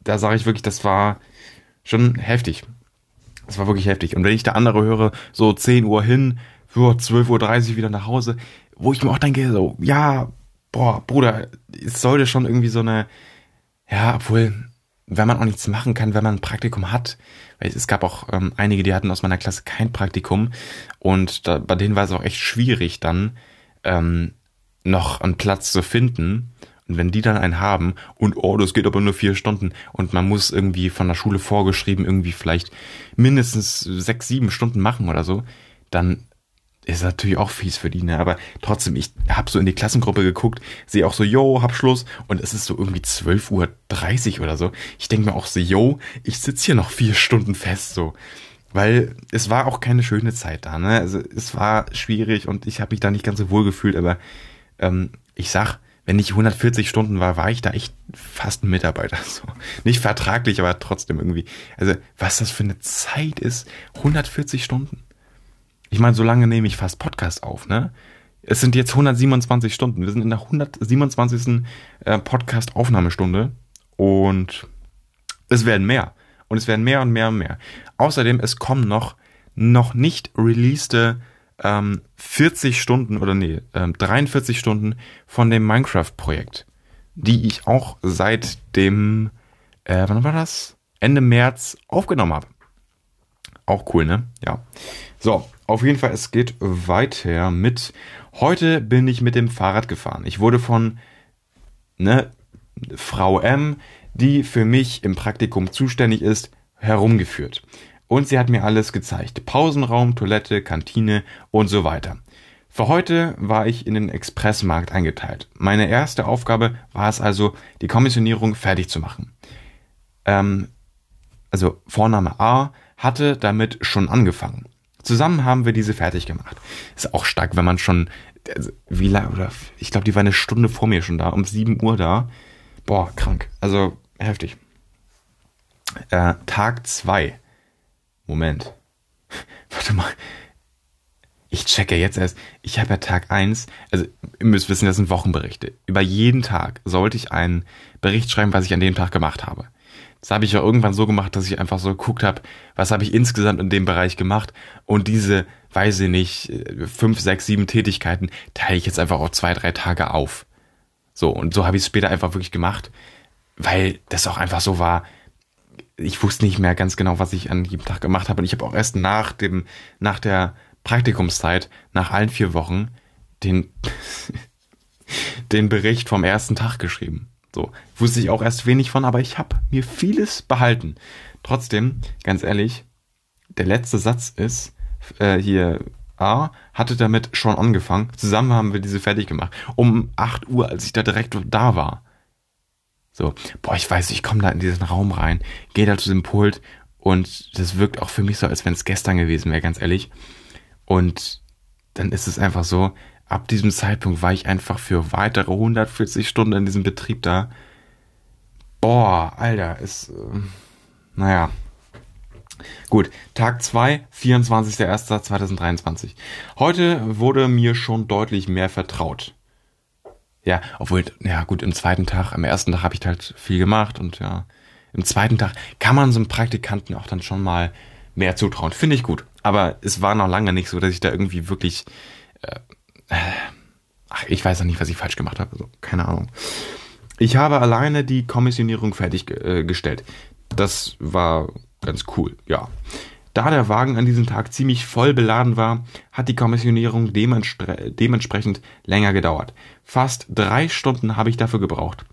da sage ich wirklich, das war schon heftig. Das war wirklich heftig. Und wenn ich da andere höre, so 10 Uhr hin, für 12.30 Uhr wieder nach Hause, wo ich mir auch denke, so, ja, boah, Bruder, es sollte schon irgendwie so eine, ja, obwohl, wenn man auch nichts machen kann, wenn man ein Praktikum hat, weil es gab auch ähm, einige, die hatten aus meiner Klasse kein Praktikum und da, bei denen war es auch echt schwierig dann ähm, noch einen Platz zu finden. Und wenn die dann einen haben und oh, das geht aber nur vier Stunden und man muss irgendwie von der Schule vorgeschrieben irgendwie vielleicht mindestens sechs, sieben Stunden machen oder so, dann ist natürlich auch fies für die, ne? Aber trotzdem, ich hab so in die Klassengruppe geguckt, sehe auch so, yo, hab Schluss. Und es ist so irgendwie 12.30 Uhr oder so. Ich denke mir auch so, yo, ich sitz hier noch vier Stunden fest, so. Weil es war auch keine schöne Zeit da, ne? Also es war schwierig und ich habe mich da nicht ganz so wohl gefühlt, aber ähm, ich sag, wenn ich 140 Stunden war, war ich da echt fast ein Mitarbeiter. *laughs* So. Nicht vertraglich, aber trotzdem irgendwie. Also, was das für eine Zeit ist, 140 Stunden. Ich meine, so lange nehme ich fast Podcast auf, ne? Es sind jetzt 127 Stunden. Wir sind in der 127. Äh, Podcast-Aufnahmestunde und es werden mehr. Und es werden mehr und mehr und mehr. Außerdem, es kommen noch, noch nicht releaste ähm, 40 Stunden oder nee, ähm, 43 Stunden von dem Minecraft-Projekt, die ich auch seit dem, äh, wann war das? Ende März aufgenommen habe. Auch cool, ne? Ja. So, auf jeden Fall, es geht weiter mit. Heute bin ich mit dem Fahrrad gefahren. Ich wurde von ne, Frau M, die für mich im Praktikum zuständig ist, herumgeführt. Und sie hat mir alles gezeigt. Pausenraum, Toilette, Kantine und so weiter. Für heute war ich in den Expressmarkt eingeteilt. Meine erste Aufgabe war es also, die Kommissionierung fertig zu machen. Ähm, also Vorname A hatte damit schon angefangen. Zusammen haben wir diese fertig gemacht. Ist auch stark, wenn man schon, also, wie lange, oder ich glaube, die war eine Stunde vor mir schon da, um 7 Uhr da. Boah, krank. Also heftig. Äh, Tag 2. Moment. *laughs* Warte mal. Ich checke jetzt erst. Ich habe ja Tag 1, also ihr müsst wissen, das sind Wochenberichte. Über jeden Tag sollte ich einen Bericht schreiben, was ich an dem Tag gemacht habe. Das habe ich ja irgendwann so gemacht, dass ich einfach so geguckt habe, was habe ich insgesamt in dem Bereich gemacht und diese, weiß ich nicht, fünf, sechs, sieben Tätigkeiten teile ich jetzt einfach auf zwei, drei Tage auf. So, und so habe ich es später einfach wirklich gemacht, weil das auch einfach so war, ich wusste nicht mehr ganz genau, was ich an jedem Tag gemacht habe. Und ich habe auch erst nach dem, nach der Praktikumszeit, nach allen vier Wochen, den, *laughs* den Bericht vom ersten Tag geschrieben. So, wusste ich auch erst wenig von, aber ich habe mir vieles behalten. Trotzdem, ganz ehrlich, der letzte Satz ist, äh, hier, A, hatte damit schon angefangen. Zusammen haben wir diese fertig gemacht. Um 8 Uhr, als ich da direkt da war. So, boah, ich weiß, ich komme da in diesen Raum rein, gehe da zu dem Pult und das wirkt auch für mich so, als wenn es gestern gewesen wäre, ganz ehrlich. Und dann ist es einfach so, ab diesem Zeitpunkt war ich einfach für weitere 140 Stunden in diesem Betrieb da. Boah, Alter, ist, äh, naja. Gut, Tag 2, 24.01.2023. Heute wurde mir schon deutlich mehr vertraut. Ja, obwohl, ja gut, im zweiten Tag, am ersten Tag habe ich halt viel gemacht und ja, im zweiten Tag kann man so einem Praktikanten auch dann schon mal mehr zutrauen. Finde ich gut. Aber es war noch lange nicht so, dass ich da irgendwie wirklich äh, Ach, ich weiß noch nicht, was ich falsch gemacht habe. Also, keine Ahnung. Ich habe alleine die Kommissionierung fertiggestellt. Äh, das war ganz cool, ja. Da der Wagen an diesem Tag ziemlich voll beladen war, hat die Kommissionierung dementspre dementsprechend länger gedauert. Fast drei Stunden habe ich dafür gebraucht.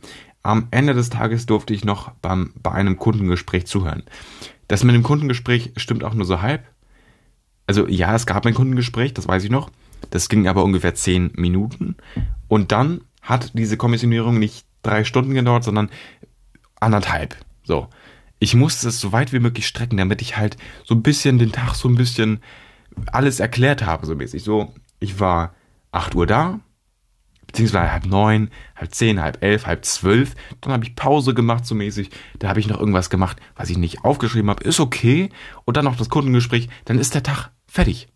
Am Ende des Tages durfte ich noch beim, bei einem Kundengespräch zuhören. Das mit dem Kundengespräch stimmt auch nur so halb. Also ja, es gab ein Kundengespräch, das weiß ich noch. Das ging aber ungefähr zehn Minuten. Und dann hat diese Kommissionierung nicht drei Stunden gedauert, sondern anderthalb. So. Ich musste es so weit wie möglich strecken, damit ich halt so ein bisschen den Tag so ein bisschen alles erklärt habe, so mäßig. So, ich war acht Uhr da, beziehungsweise halb neun, halb zehn, halb elf, halb zwölf. Dann habe ich Pause gemacht, so mäßig. Da habe ich noch irgendwas gemacht, was ich nicht aufgeschrieben habe. Ist okay. Und dann noch das Kundengespräch. Dann ist der Tag fertig.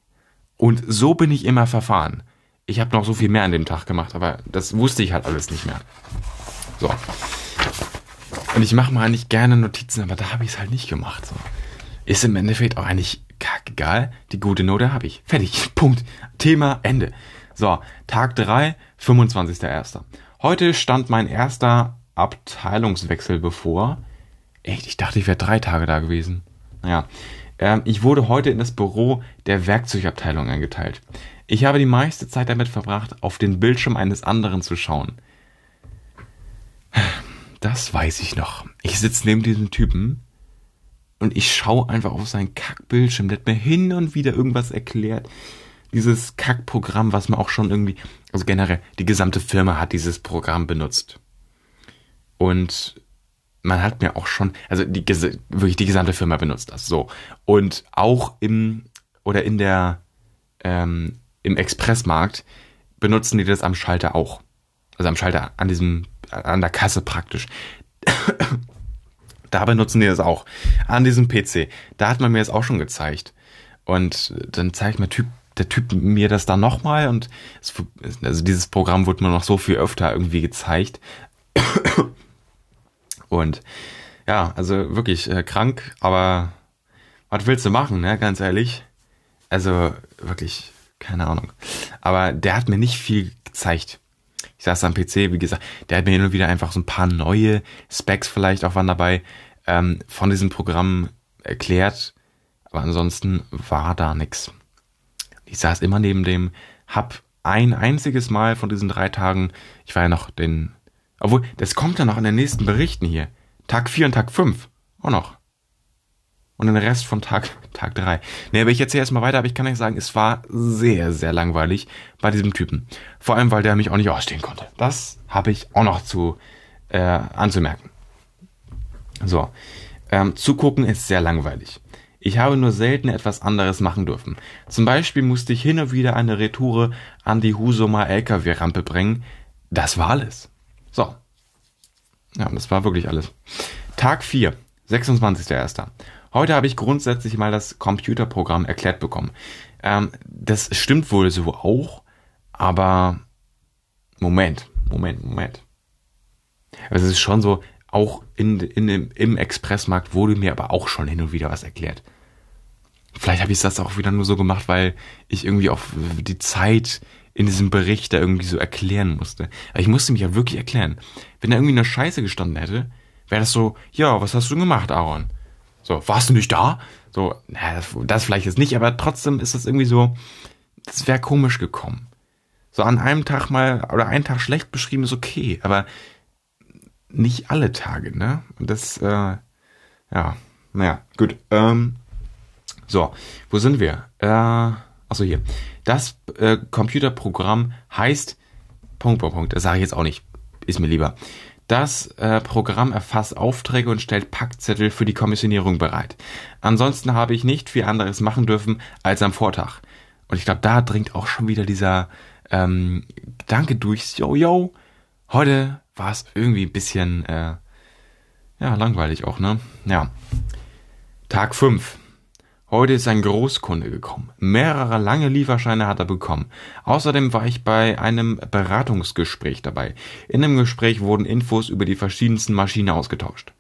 Und so bin ich immer verfahren. Ich habe noch so viel mehr an dem Tag gemacht, aber das wusste ich halt alles nicht mehr. So. Und ich mache mal eigentlich gerne Notizen, aber da habe ich es halt nicht gemacht. So. Ist im Endeffekt auch eigentlich kackegal. Die gute Note habe ich. Fertig. *laughs* Punkt. Thema Ende. So, Tag 3, 25.01. Heute stand mein erster Abteilungswechsel bevor. Echt, ich dachte, ich wäre drei Tage da gewesen. Naja, ähm, ich wurde heute in das Büro der Werkzeugabteilung eingeteilt. Ich habe die meiste Zeit damit verbracht, auf den Bildschirm eines anderen zu schauen. Das weiß ich noch. Ich sitze neben diesem Typen und ich schaue einfach auf seinen Kackbildschirm. Der hat mir hin und wieder irgendwas erklärt. Dieses Kackprogramm, was man auch schon irgendwie, also generell, die gesamte Firma hat dieses Programm benutzt. Und man hat mir auch schon, also die, wirklich die gesamte Firma benutzt das so. Und auch im, oder in der, ähm, im Expressmarkt benutzen die das am Schalter auch. Also am Schalter, an diesem, an der Kasse praktisch. da benutzen die das auch. An diesem PC. Da hat man mir das auch schon gezeigt. Und dann zeigt mir Typ, der Typ mir das dann nochmal und es, also dieses Programm wurde mir noch so viel öfter irgendwie gezeigt. Und ja, also wirklich äh, krank, aber was willst du machen, ne? Ganz ehrlich. Also wirklich, keine Ahnung. Aber der hat mir nicht viel gezeigt. Ich saß am PC, wie gesagt, der hat mir hin und wieder einfach so ein paar neue Specs vielleicht auch waren dabei ähm, von diesem Programm erklärt. Aber ansonsten war da nix. Ich saß immer neben dem, hab ein einziges Mal von diesen drei Tagen, ich war ja noch den obwohl, das kommt dann noch in den nächsten Berichten hier. Tag 4 und Tag 5. Auch noch. Und den Rest von Tag, *laughs* Tag 3. Nee, aber ich erzähle erstmal weiter, aber ich kann euch sagen, es war sehr, sehr langweilig bei diesem Typen. Vor allem, weil der mich auch nicht ausstehen konnte. Das habe ich auch noch zu äh, anzumerken. So. Ähm, zugucken ist sehr langweilig. Ich habe nur selten etwas anderes machen dürfen. Zum Beispiel musste ich hin und wieder eine Retoure an die Husumer LKW-Rampe bringen. Das war alles. So. Ja, das war wirklich alles. Tag 4, 26.01. Heute habe ich grundsätzlich mal das Computerprogramm erklärt bekommen. Ähm, das stimmt wohl so auch, aber Moment, Moment, Moment. Also es ist schon so, auch in, in im Expressmarkt wurde mir aber auch schon hin und wieder was erklärt. Vielleicht habe ich das auch wieder nur so gemacht, weil ich irgendwie auf die Zeit in diesem Bericht da irgendwie so erklären musste. Aber ich musste mich ja wirklich erklären. Wenn da irgendwie eine Scheiße gestanden hätte, wäre das so, ja, was hast du gemacht, Aaron? So, warst du nicht da? So, na, das vielleicht jetzt nicht, aber trotzdem ist das irgendwie so, das wäre komisch gekommen. So an einem Tag mal oder einen Tag schlecht beschrieben ist okay, aber nicht alle Tage, ne? Und das, äh, ja, naja, gut. Ähm, so, wo sind wir? Äh, achso, hier. Das äh, Computerprogramm heißt Punkt, Punkt, Punkt. Das sage ich jetzt auch nicht. Ist mir lieber. Das äh, Programm erfasst Aufträge und stellt Packzettel für die Kommissionierung bereit. Ansonsten habe ich nicht viel anderes machen dürfen als am Vortag. Und ich glaube, da dringt auch schon wieder dieser ähm, Gedanke durch, yo, yo, heute war es irgendwie ein bisschen, äh, ja, langweilig auch, ne? Ja. Tag 5. Heute ist ein Großkunde gekommen. Mehrere lange Lieferscheine hat er bekommen. Außerdem war ich bei einem Beratungsgespräch dabei. In dem Gespräch wurden Infos über die verschiedensten Maschinen ausgetauscht.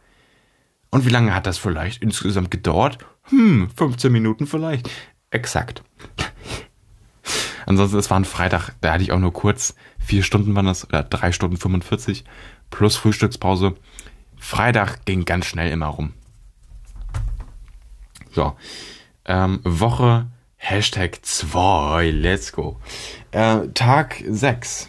Und wie lange hat das vielleicht insgesamt gedauert? Hm, 15 Minuten vielleicht. Exakt. Ansonsten, es war ein Freitag, da hatte ich auch nur kurz, vier Stunden waren das, oder drei Stunden 45, plus Frühstückspause. Freitag ging ganz schnell immer rum. So. Ähm, Woche Hashtag 2, let's go. Äh, Tag 6.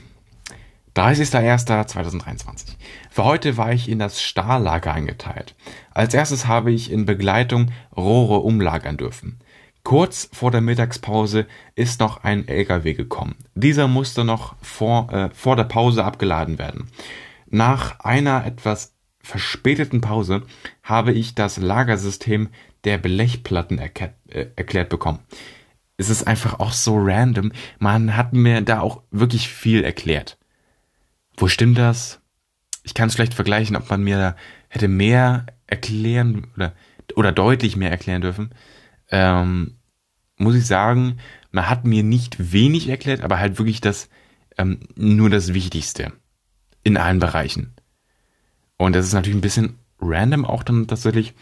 30.01.2023. Für heute war ich in das Stahllager eingeteilt. Als erstes habe ich in Begleitung Rohre umlagern dürfen. Kurz vor der Mittagspause ist noch ein LKW gekommen. Dieser musste noch vor, äh, vor der Pause abgeladen werden. Nach einer etwas verspäteten Pause habe ich das Lagersystem der Blechplatten erklärt, äh, erklärt bekommen. Es ist einfach auch so random. Man hat mir da auch wirklich viel erklärt. Wo stimmt das? Ich kann es schlecht vergleichen, ob man mir da hätte mehr erklären oder, oder deutlich mehr erklären dürfen. Ähm, muss ich sagen, man hat mir nicht wenig erklärt, aber halt wirklich das, ähm, nur das Wichtigste. In allen Bereichen. Und das ist natürlich ein bisschen random auch dann tatsächlich,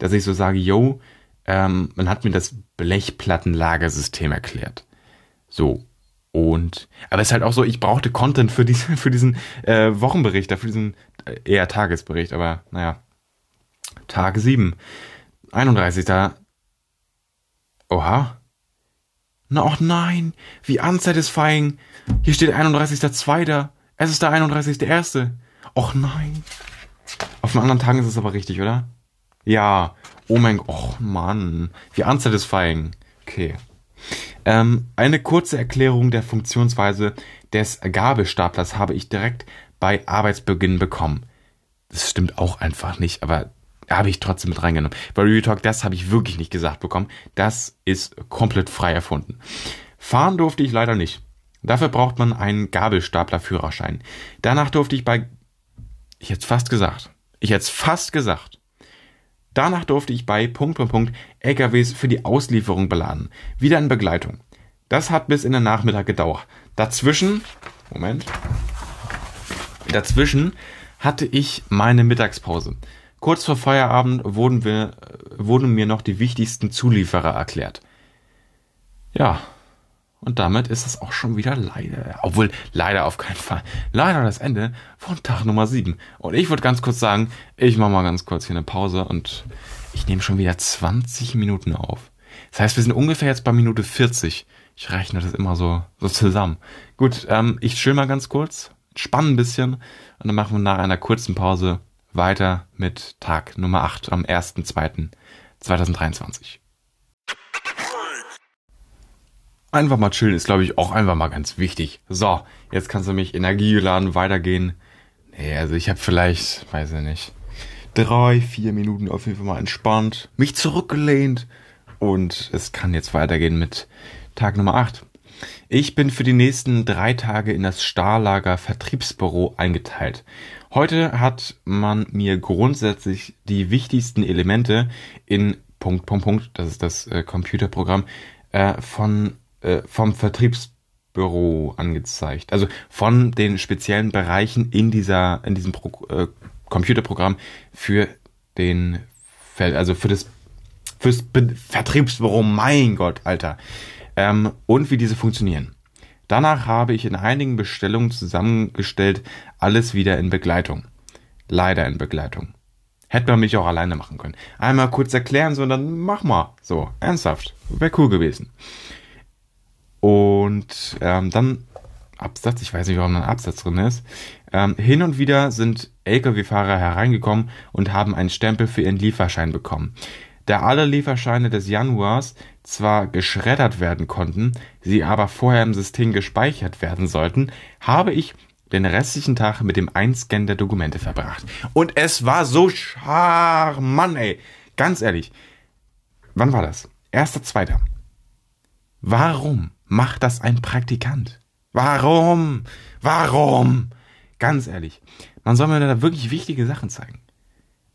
dass ich so sage, yo, ähm, man hat mir das Blechplattenlagersystem erklärt. So. Und, aber es ist halt auch so, ich brauchte Content für diesen, für diesen äh, Wochenbericht, für diesen äh, eher Tagesbericht, aber naja. Tag 7. 31. Oha. Na, och nein, wie unsatisfying. Hier steht 31.2. Es ist der 31.1. Och nein. Auf den anderen Tagen ist es aber richtig, oder? Ja. Oh mein Gott. Och Mann. Wie unsatisfying. Okay. Ähm, eine kurze Erklärung der Funktionsweise des Gabelstaplers habe ich direkt bei Arbeitsbeginn bekommen. Das stimmt auch einfach nicht, aber habe ich trotzdem mit reingenommen. Bei Real Talk, das habe ich wirklich nicht gesagt bekommen. Das ist komplett frei erfunden. Fahren durfte ich leider nicht. Dafür braucht man einen Gabelstapler-Führerschein. Danach durfte ich bei, ich hätte es fast gesagt, ich hätte es fast gesagt, Danach durfte ich bei Punkt Punkt Punkt LKWs für die Auslieferung beladen. Wieder in Begleitung. Das hat bis in den Nachmittag gedauert. Dazwischen, Moment, dazwischen hatte ich meine Mittagspause. Kurz vor Feierabend wurden, wir, wurden mir noch die wichtigsten Zulieferer erklärt. Ja, und damit ist es auch schon wieder leider, obwohl leider auf keinen Fall, leider das Ende von Tag Nummer 7. Und ich würde ganz kurz sagen, ich mache mal ganz kurz hier eine Pause und ich nehme schon wieder 20 Minuten auf. Das heißt, wir sind ungefähr jetzt bei Minute 40. Ich rechne das immer so, so zusammen. Gut, ähm, ich chill mal ganz kurz, spann ein bisschen und dann machen wir nach einer kurzen Pause weiter mit Tag Nummer 8 am 1.2.2023 einfach mal chillen ist, glaube ich, auch einfach mal ganz wichtig. So, jetzt kannst du mich energiegeladen weitergehen. Nee, also ich habe vielleicht, weiß ich nicht, drei, vier Minuten auf jeden Fall mal entspannt, mich zurückgelehnt, und es kann jetzt weitergehen mit Tag Nummer 8. Ich bin für die nächsten drei Tage in das Starlager Vertriebsbüro eingeteilt. Heute hat man mir grundsätzlich die wichtigsten Elemente in Punkt, Punkt, Punkt, das ist das äh, Computerprogramm, äh, von, äh, vom Vertriebsbüro angezeigt. Also von den speziellen Bereichen in dieser, in diesem Pro, äh, Computerprogramm für den, also für das, fürs Be Vertriebsbüro, mein Gott, Alter. Ähm, und wie diese funktionieren. Danach habe ich in einigen Bestellungen zusammengestellt, alles wieder in Begleitung. Leider in Begleitung. Hätte man mich auch alleine machen können. Einmal kurz erklären, so, dann mach mal. So, ernsthaft. Wäre cool gewesen. Und ähm, dann Absatz, ich weiß nicht, warum ein Absatz drin ist. Ähm, hin und wieder sind Lkw-Fahrer hereingekommen und haben einen Stempel für ihren Lieferschein bekommen. Da alle Lieferscheine des Januars zwar geschreddert werden konnten, sie aber vorher im System gespeichert werden sollten, habe ich den restlichen Tag mit dem Einscannen der Dokumente verbracht. Und es war so charmant, ey. Ganz ehrlich. Wann war das? Erster, zweiter. Warum macht das ein Praktikant? Warum? Warum? Ganz ehrlich. Man soll mir da wirklich wichtige Sachen zeigen.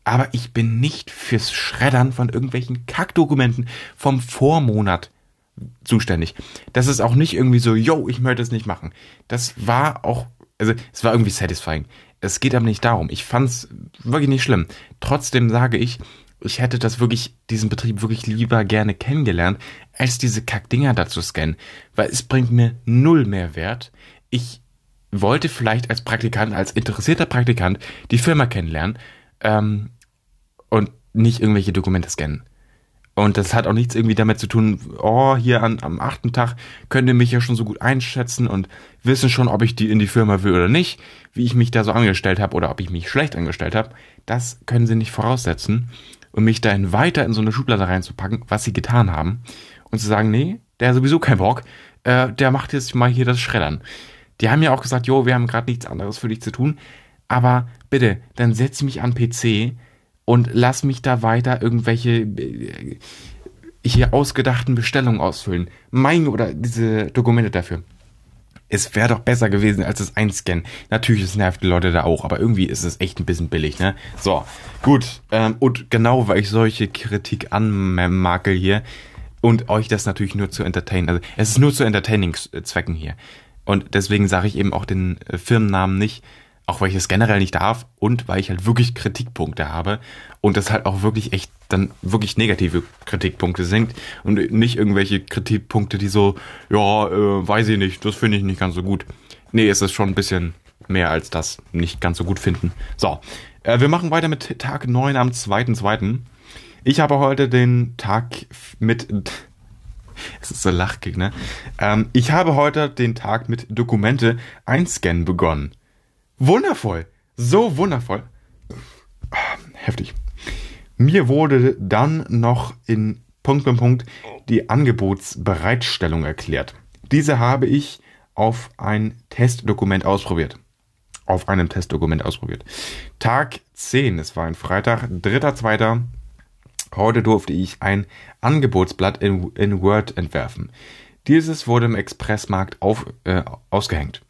Aber ich bin nicht fürs Schreddern von irgendwelchen Kackdokumenten vom Vormonat zuständig. Das ist auch nicht irgendwie so, yo, ich möchte es nicht machen. Das war auch also es war irgendwie satisfying. Es geht aber nicht darum. Ich fand es wirklich nicht schlimm. Trotzdem sage ich, ich hätte das wirklich, diesen Betrieb wirklich lieber gerne kennengelernt, als diese Kackdinger da zu scannen. Weil es bringt mir null Mehrwert. Ich wollte vielleicht als Praktikant, als interessierter Praktikant die Firma kennenlernen ähm, und nicht irgendwelche Dokumente scannen. Und das hat auch nichts irgendwie damit zu tun, oh, hier an, am achten Tag könnt ihr mich ja schon so gut einschätzen und wissen schon, ob ich die in die Firma will oder nicht, wie ich mich da so angestellt habe oder ob ich mich schlecht angestellt habe. Das können sie nicht voraussetzen. Und mich dahin weiter in so eine Schublade reinzupacken, was sie getan haben. Und zu sagen, nee, der hat sowieso keinen Bock, äh, der macht jetzt mal hier das Schreddern. Die haben ja auch gesagt, jo, wir haben gerade nichts anderes für dich zu tun. Aber bitte, dann setz mich an PC und lass mich da weiter irgendwelche äh, hier ausgedachten Bestellungen ausfüllen. Mein oder diese Dokumente dafür. Es wäre doch besser gewesen als das Einscannen. Natürlich, es nervt die Leute da auch, aber irgendwie ist es echt ein bisschen billig, ne? So, gut. Ähm, und genau, weil ich solche Kritik anmakel hier und euch das natürlich nur zu entertainen. Also es ist nur zu Entertaining-Zwecken hier. Und deswegen sage ich eben auch den äh, Firmennamen nicht, auch weil ich es generell nicht darf und weil ich halt wirklich Kritikpunkte habe und das halt auch wirklich echt dann wirklich negative Kritikpunkte sind und nicht irgendwelche Kritikpunkte, die so, ja, äh, weiß ich nicht, das finde ich nicht ganz so gut. Nee, es ist schon ein bisschen mehr als das nicht ganz so gut finden. So, äh, wir machen weiter mit Tag 9 am 2.2. Ich habe heute den Tag mit *laughs* es ist so lachig, ne? Ähm, ich habe heute den Tag mit Dokumente einscannen begonnen. Wundervoll. So wundervoll. Heftig. Mir wurde dann noch in Punkt für Punkt die Angebotsbereitstellung erklärt. Diese habe ich auf ein Testdokument ausprobiert. Auf einem Testdokument ausprobiert. Tag 10, es war ein Freitag, 3.2. Heute durfte ich ein Angebotsblatt in, in Word entwerfen. Dieses wurde im Expressmarkt auf, äh, ausgehängt.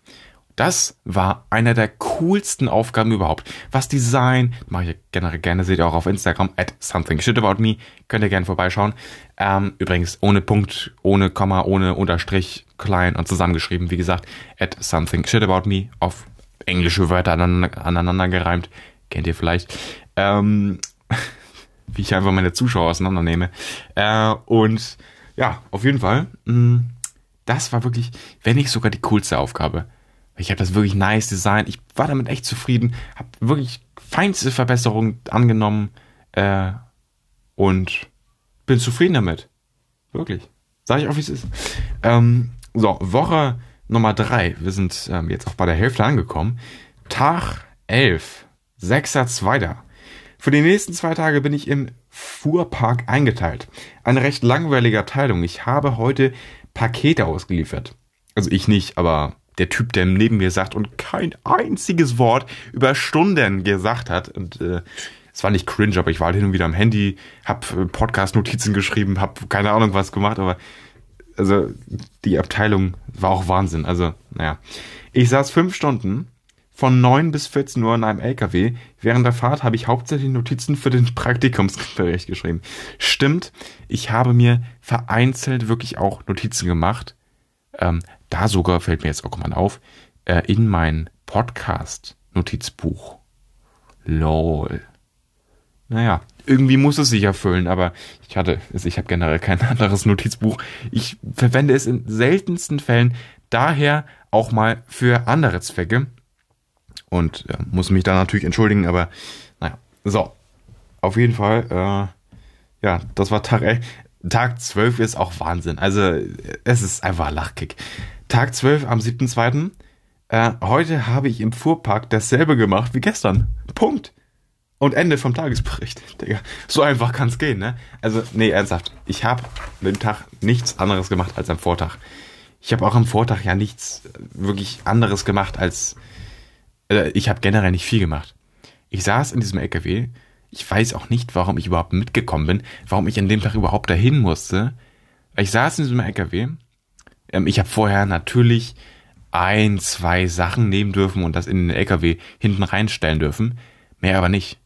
Das war einer der coolsten Aufgaben überhaupt. Was Design, mache ich generell gerne, seht ihr auch auf Instagram, at something shit about me, könnt ihr gerne vorbeischauen. Ähm, übrigens ohne Punkt, ohne Komma, ohne Unterstrich, klein und zusammengeschrieben, wie gesagt, at something shit about me, auf englische Wörter aneinander, aneinander gereimt, kennt ihr vielleicht. Ähm, *laughs* wie ich einfach meine Zuschauer auseinandernehme. Äh, und ja, auf jeden Fall, mh, mm, das war wirklich, wenn nicht sogar die coolste Aufgabe ich habe das wirklich nice designt. Ich war damit echt zufrieden. Habe wirklich feinste Verbesserungen angenommen äh, und bin zufrieden damit. Wirklich. Sag ich auch, wie es ist. Ähm, so, Woche Nummer drei. Wir sind ähm, jetzt auch bei der Hälfte angekommen. Tag 11. 6.2. Für die nächsten zwei Tage bin ich im Fuhrpark eingeteilt. Eine recht langweilige Teilung. Ich habe heute Pakete ausgeliefert. Also ich nicht, aber der Typ, der neben mir sagt und kein einziges Wort über Stunden gesagt hat und äh, es war nicht cringe, aber ich war halt hin und wieder am Handy, hab äh, Podcast-Notizen geschrieben, hab keine Ahnung was gemacht, aber also die Abteilung war auch Wahnsinn. Also, naja. Ich saß fünf Stunden von 9 bis 14 Uhr in einem LKW. Während der Fahrt habe ich hauptsächlich Notizen für den *laughs* Praktikumsbericht geschrieben. Stimmt, ich habe mir vereinzelt wirklich auch Notizen gemacht. Ähm, da sogar fällt mir jetzt auch mal auf, äh, in mein Podcast-Notizbuch. LOL. Naja, irgendwie muss es sich erfüllen, aber ich hatte, also ich habe generell kein *laughs* anderes Notizbuch. Ich verwende es in seltensten Fällen daher auch mal für andere Zwecke und ja, muss mich da natürlich entschuldigen, aber naja, so. Auf jeden Fall, äh, ja, das war Tag, ey, Tag 12 ist auch Wahnsinn. Also, es ist einfach Lachkick. Tag 12 am 7.2. Äh, heute habe ich im Fuhrpark dasselbe gemacht wie gestern. Punkt. Und Ende vom Tagesbericht. *laughs* Digga, so einfach kann es gehen, ne? Also, nee, ernsthaft. Ich habe den Tag nichts anderes gemacht als am Vortag. Ich habe auch am Vortag ja nichts wirklich anderes gemacht als äh, ich habe generell nicht viel gemacht. Ich saß in diesem LKW. Ich weiß auch nicht, warum ich überhaupt mitgekommen bin, warum ich an dem Tag überhaupt dahin musste. Ich saß in diesem LKW. Ähm, ich habe vorher natürlich ein, zwei Sachen nehmen dürfen und das in den LKW hinten reinstellen dürfen. Mehr aber nicht.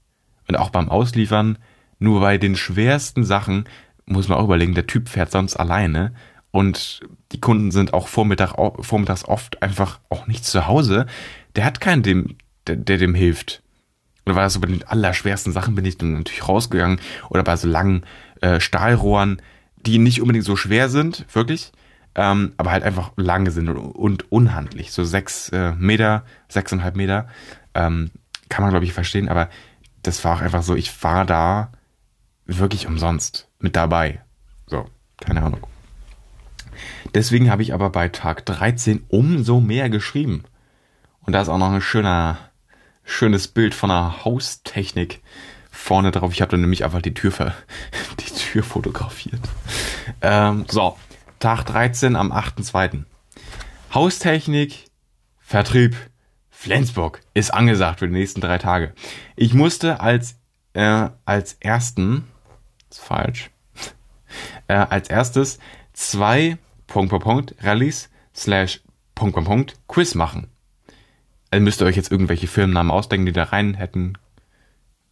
Und auch beim Ausliefern, nur bei den schwersten Sachen muss man auch überlegen, der Typ fährt sonst alleine und die Kunden sind auch Vormittag, vormittags oft einfach auch nicht zu Hause der hat keinen, dem, der, der dem hilft. Oder war das so bei den allerschwersten Sachen bin ich dann natürlich rausgegangen oder bei so langen äh, Stahlrohren, die nicht unbedingt so schwer sind, wirklich, ähm, aber halt einfach lange sind und, unhandlich. So sechs äh, Meter, sechseinhalb Meter, ähm, kann man glaube ich verstehen, aber das war auch einfach so, ich war da wirklich umsonst mit dabei. So, keine Ahnung. Deswegen habe ich aber bei Tag 13 umso mehr geschrieben. Und da ist auch noch ein schöner, schönes Bild von einer Haustechnik vorne drauf. Ich habe dann nämlich einfach die Tür, *laughs* die Tür fotografiert. Ähm, so, Tag 13 am 8.2. Haustechnik, Vertrieb, Flensburg ist angesagt für die nächsten drei Tage. Ich musste als, äh, als ersten, ist falsch, *laughs* äh, als erstes zwei Punkt, Punkt, Punkt, Rallyes slash Punkt, Punkt, Punkt, Quiz machen. Also müsst ihr euch jetzt irgendwelche Firmennamen ausdenken, die da rein hätten,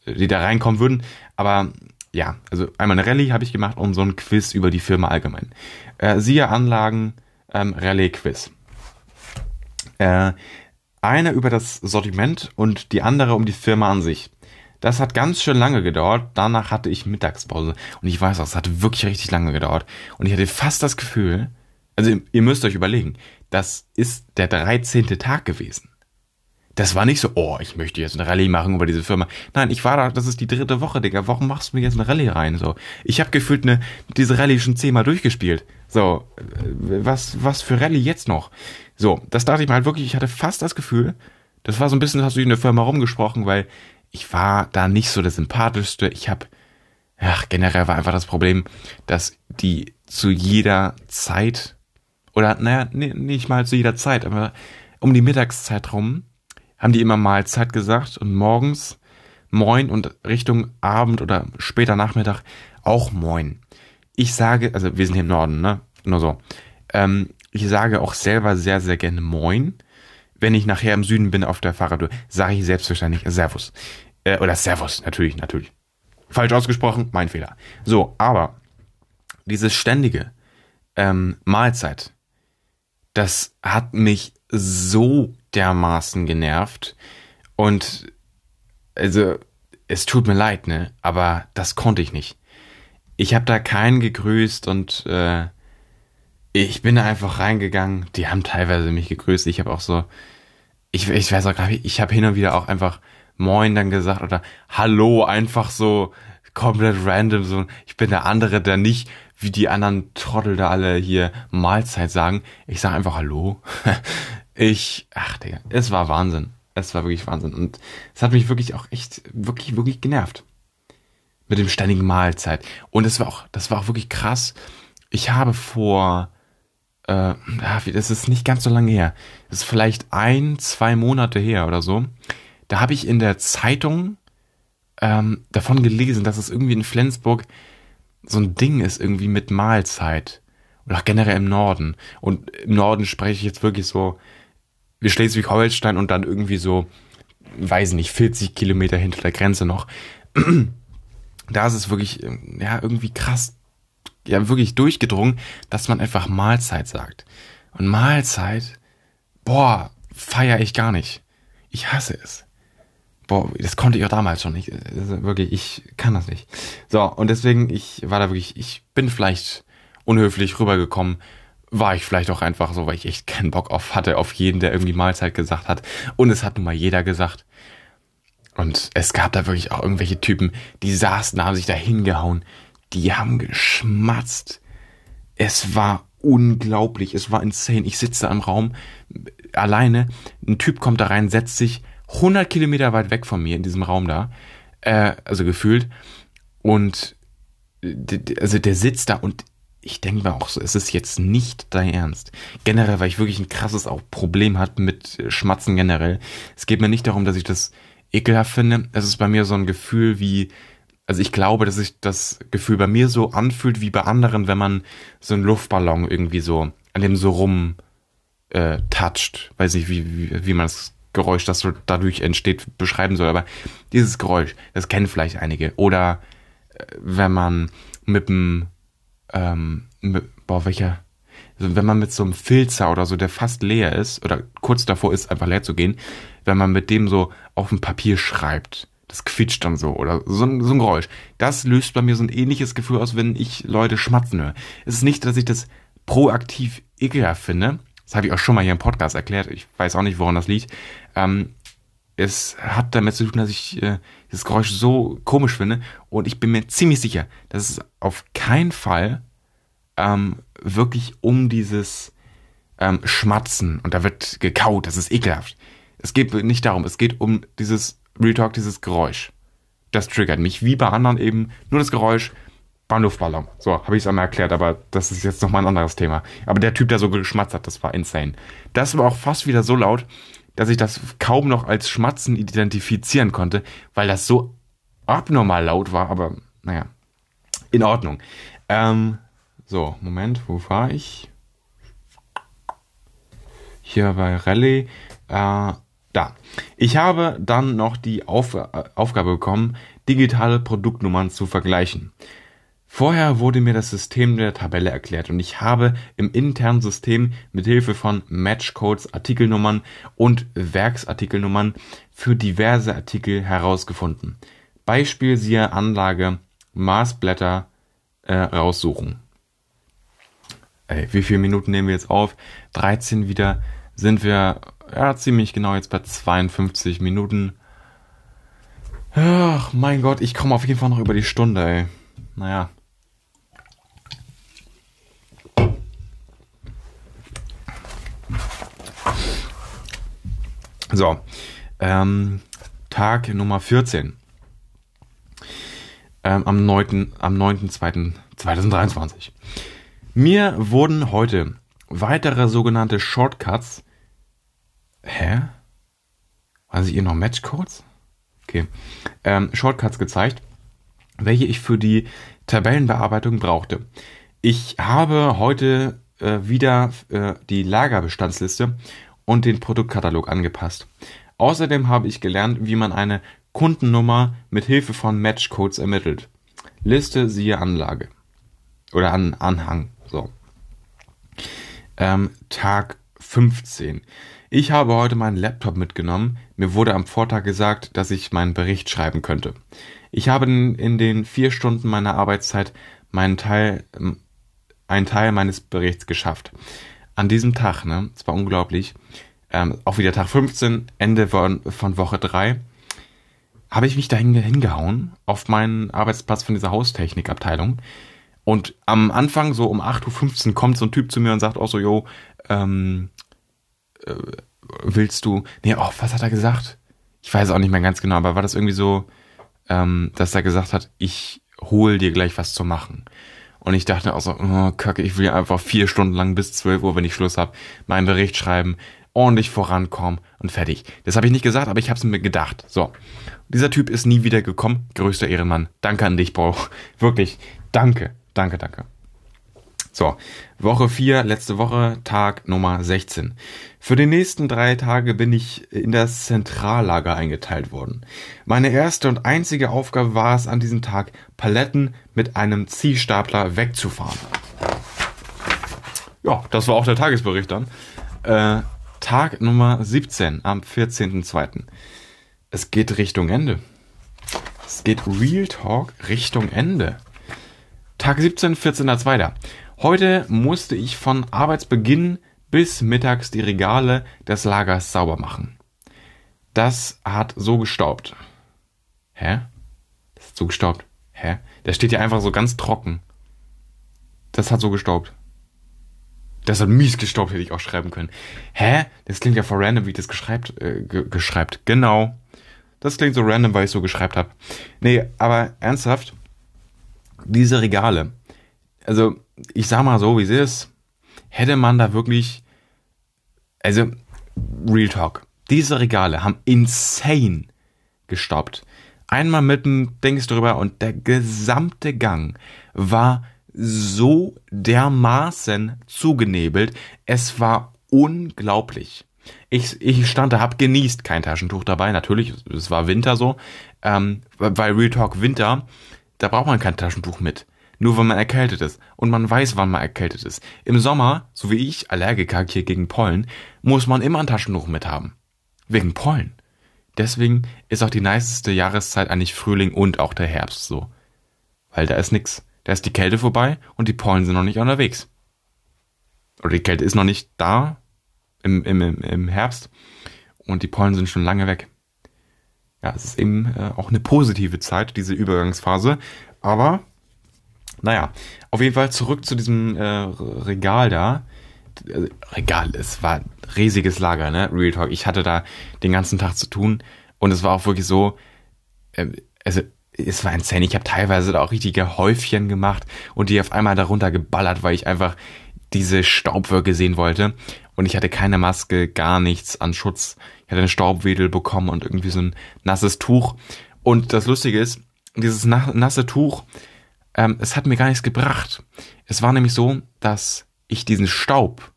die da reinkommen würden. Aber ja, also einmal eine Rallye habe ich gemacht und so ein Quiz über die Firma allgemein. Äh, siehe Anlagen, ähm, Rallye-Quiz. Äh, eine über das Sortiment und die andere um die Firma an sich. Das hat ganz schön lange gedauert. Danach hatte ich Mittagspause. Und ich weiß auch, es hat wirklich richtig lange gedauert. Und ich hatte fast das Gefühl, also ihr müsst euch überlegen, das ist der 13. Tag gewesen das war nicht so, oh, ich möchte jetzt eine Rallye machen über diese Firma. Nein, ich war da, das ist die dritte Woche, Digga. Warum machst du mir jetzt eine Rallye rein? So, ich habe gefühlt eine, diese Rallye schon zehnmal durchgespielt. So, äh, was, was für Rallye jetzt noch? So, das dachte ich mal halt wirklich, ich hatte fast das Gefühl, das war so ein bisschen, hast du in der Firma rumgesprochen, weil ich war da nicht so der sympathischste. Ich habe, ach, generell war einfach das Problem, dass die zu jeder Zeit, oder naja, nicht mal zu jeder Zeit, aber um die Mittagszeit rum, haben die immer Mahlzeit gesagt und morgens Moin und Richtung Abend oder später Nachmittag auch Moin. Ich sage, also wir sind hier im Norden, ne? Nur so. Ähm, ich sage auch selber sehr, sehr gerne Moin. Wenn ich nachher im Süden bin auf der Fahrradtour, sage ich selbstverständlich Servus. Äh, oder Servus, natürlich, natürlich. Falsch ausgesprochen, mein Fehler. So, aber dieses ständige ähm, Mahlzeit, das hat mich so dermaßen genervt. Und also, es tut mir leid, ne? Aber das konnte ich nicht. Ich habe da keinen gegrüßt und äh, ich bin da einfach reingegangen. Die haben teilweise mich gegrüßt. Ich habe auch so, ich, ich weiß auch gerade, ich habe hin und wieder auch einfach Moin dann gesagt oder Hallo, einfach so komplett random. So, ich bin der andere, der nicht wie die anderen Trottel da alle hier Mahlzeit sagen. Ich sage einfach Hallo. *laughs* Ich, ach Digga, es war Wahnsinn. Es war wirklich Wahnsinn. Und es hat mich wirklich auch echt, wirklich, wirklich genervt. Mit dem ständigen Mahlzeit. Und es war auch, das war auch wirklich krass. Ich habe vor, äh, das ist nicht ganz so lange her. Das ist vielleicht ein, zwei Monate her oder so. Da habe ich in der Zeitung ähm, davon gelesen, dass es irgendwie in Flensburg so ein Ding ist, irgendwie mit Mahlzeit. Oder generell im Norden. Und im Norden spreche ich jetzt wirklich so Schleswig-Holstein und dann irgendwie so, weiß nicht, 40 Kilometer hinter der Grenze noch. *clears throat* da ist es wirklich, ja, irgendwie krass, ja, wirklich durchgedrungen, dass man einfach Mahlzeit sagt. Und Mahlzeit, boah, feier ich gar nicht. Ich hasse es. Boah, das konnte ich auch damals schon nicht. Wirklich, ich kann das nicht. So, und deswegen, ich war da wirklich, ich bin vielleicht unhöflich rübergekommen. War ich vielleicht auch einfach so, weil ich echt keinen Bock auf hatte, auf jeden, der irgendwie Mahlzeit gesagt hat. Und es hat nun mal jeder gesagt. Und es gab da wirklich auch irgendwelche Typen, die saßen, haben sich da hingehauen. Die haben geschmatzt. Es war unglaublich. Es war insane. Ich sitze im Raum alleine. Ein Typ kommt da rein, setzt sich 100 Kilometer weit weg von mir in diesem Raum da. Äh, also gefühlt. Und also der sitzt da und ich denke mir auch so, es ist jetzt nicht dein Ernst. Generell, weil ich wirklich ein krasses auch Problem hat mit Schmatzen generell. Es geht mir nicht darum, dass ich das ekelhaft finde. Es ist bei mir so ein Gefühl wie, also ich glaube, dass sich das Gefühl bei mir so anfühlt wie bei anderen, wenn man so einen Luftballon irgendwie so an dem so rum äh, toucht. Weiß nicht, wie, wie, wie man das Geräusch, das so dadurch entsteht, beschreiben soll. Aber dieses Geräusch, das kennen vielleicht einige. Oder äh, wenn man mit dem, ähm, mit, boah, welcher, also wenn man mit so einem Filzer oder so, der fast leer ist, oder kurz davor ist, einfach leer zu gehen, wenn man mit dem so auf dem Papier schreibt, das quietscht dann so oder so ein, so ein Geräusch. Das löst bei mir so ein ähnliches Gefühl aus, wenn ich Leute schmatzen höre. Es ist nicht, dass ich das proaktiv ekelhaft finde. Das habe ich auch schon mal hier im Podcast erklärt. Ich weiß auch nicht, woran das liegt. Ähm, es hat damit zu tun, dass ich äh, das Geräusch so komisch finde und ich bin mir ziemlich sicher, dass es auf keinen Fall ähm, wirklich um dieses ähm, Schmatzen und da wird gekaut, das ist ekelhaft. Es geht nicht darum, es geht um dieses Real Talk, dieses Geräusch. Das triggert mich, wie bei anderen eben nur das Geräusch beim Luftballon. So, habe ich es einmal erklärt, aber das ist jetzt nochmal ein anderes Thema. Aber der Typ, der so geschmatzt hat, das war insane. Das war auch fast wieder so laut, dass ich das kaum noch als Schmatzen identifizieren konnte, weil das so abnormal laut war, aber naja, in Ordnung. Ähm, so, Moment, wo war ich? Hier bei Rallye. Äh, da. Ich habe dann noch die Auf Aufgabe bekommen, digitale Produktnummern zu vergleichen. Vorher wurde mir das System der Tabelle erklärt und ich habe im internen System mit Hilfe von Matchcodes Artikelnummern und Werksartikelnummern für diverse Artikel herausgefunden. Beispiel siehe Anlage Maßblätter äh, raussuchen. Ey, wie viele Minuten nehmen wir jetzt auf? 13 wieder sind wir ja, ziemlich genau jetzt bei 52 Minuten. Ach, mein Gott, ich komme auf jeden Fall noch über die Stunde, ey. Naja. So, ähm, Tag Nummer 14. Ähm, am 9.2.2023. Am 9. Mir wurden heute weitere sogenannte Shortcuts Hä? Waren sie ihr noch Matchcodes? Okay. Ähm, Shortcuts gezeigt, welche ich für die Tabellenbearbeitung brauchte. Ich habe heute äh, wieder äh, die Lagerbestandsliste und den Produktkatalog angepasst. Außerdem habe ich gelernt, wie man eine Kundennummer mit Hilfe von Matchcodes ermittelt. Liste siehe Anlage. Oder an Anhang. So. Ähm, Tag 15. Ich habe heute meinen Laptop mitgenommen. Mir wurde am Vortag gesagt, dass ich meinen Bericht schreiben könnte. Ich habe in den vier Stunden meiner Arbeitszeit meinen Teil, ähm, einen Teil meines Berichts geschafft. An diesem Tag, ne, es war unglaublich, ähm, auch wieder Tag 15, Ende von, von Woche 3, habe ich mich dahin hingehauen auf meinen Arbeitsplatz von dieser Haustechnikabteilung. Und am Anfang, so um 8.15 Uhr, kommt so ein Typ zu mir und sagt auch so, yo, ähm, äh, willst du, nee, oh, was hat er gesagt? Ich weiß auch nicht mehr ganz genau, aber war das irgendwie so, ähm, dass er gesagt hat, ich hol dir gleich was zu machen. Und ich dachte auch so, oh, kacke, ich will einfach vier Stunden lang bis 12 Uhr, wenn ich Schluss habe, meinen Bericht schreiben. ordentlich vorankommen und fertig. Das habe ich nicht gesagt, aber ich habe es mir gedacht. So, dieser Typ ist nie wieder gekommen. Größter Ehrenmann. Danke an dich, Bro. *laughs* Wirklich, danke, danke, danke. So, Woche 4, letzte Woche, Tag Nummer 16. Für die nächsten drei Tage bin ich in das Zentrallager eingeteilt worden. Meine erste und einzige Aufgabe war es an diesem Tag, Paletten mit einem Ziehstapler wegzufahren. Ja, das war auch der Tagesbericht dann. Äh, Tag Nummer 17 am 14.02. Es geht Richtung Ende. Es geht Real Talk Richtung Ende. Tag 17, 14.02. Heute musste ich von Arbeitsbeginn bis mittags die Regale des Lagers sauber machen. Das hat so gestaubt. Hä? Das hat so gestaubt. Hä? Der steht ja einfach so ganz trocken. Das hat so gestaubt. Das hat mies gestaubt, hätte ich auch schreiben können. Hä? Das klingt ja voll random, wie ich das geschreibt, äh, geschreibt. Genau. Das klingt so random, weil ich so geschreibt habe. Nee, aber ernsthaft, diese Regale. Also, ich sag mal so, wie es ist, hätte man da wirklich, also, Real Talk, diese Regale haben insane gestoppt. Einmal mit dem Dings drüber und der gesamte Gang war so dermaßen zugenebelt. Es war unglaublich. Ich, ich stand da, hab genießt, kein Taschentuch dabei, natürlich, es war Winter so, ähm, weil Real Talk Winter, da braucht man kein Taschentuch mit. Nur wenn man erkältet ist. Und man weiß, wann man erkältet ist. Im Sommer, so wie ich, Allergiker hier gegen Pollen, muss man immer ein Taschentuch mit haben. Wegen Pollen. Deswegen ist auch die niceste Jahreszeit eigentlich Frühling und auch der Herbst so. Weil da ist nix. Da ist die Kälte vorbei und die Pollen sind noch nicht unterwegs. Oder die Kälte ist noch nicht da im, im, im Herbst und die Pollen sind schon lange weg. Ja, es ist eben äh, auch eine positive Zeit, diese Übergangsphase. Aber naja, auf jeden Fall zurück zu diesem äh, Regal da. Äh, Regal, es war ein riesiges Lager, ne? Real Talk. Ich hatte da den ganzen Tag zu tun und es war auch wirklich so, äh, also es war insane. Ich habe teilweise da auch richtige Häufchen gemacht und die auf einmal darunter geballert, weil ich einfach diese Staubwolke sehen wollte. Und ich hatte keine Maske, gar nichts an Schutz. Ich hatte einen Staubwedel bekommen und irgendwie so ein nasses Tuch. Und das Lustige ist, dieses nasse Tuch ähm, es hat mir gar nichts gebracht. Es war nämlich so, dass ich diesen Staub,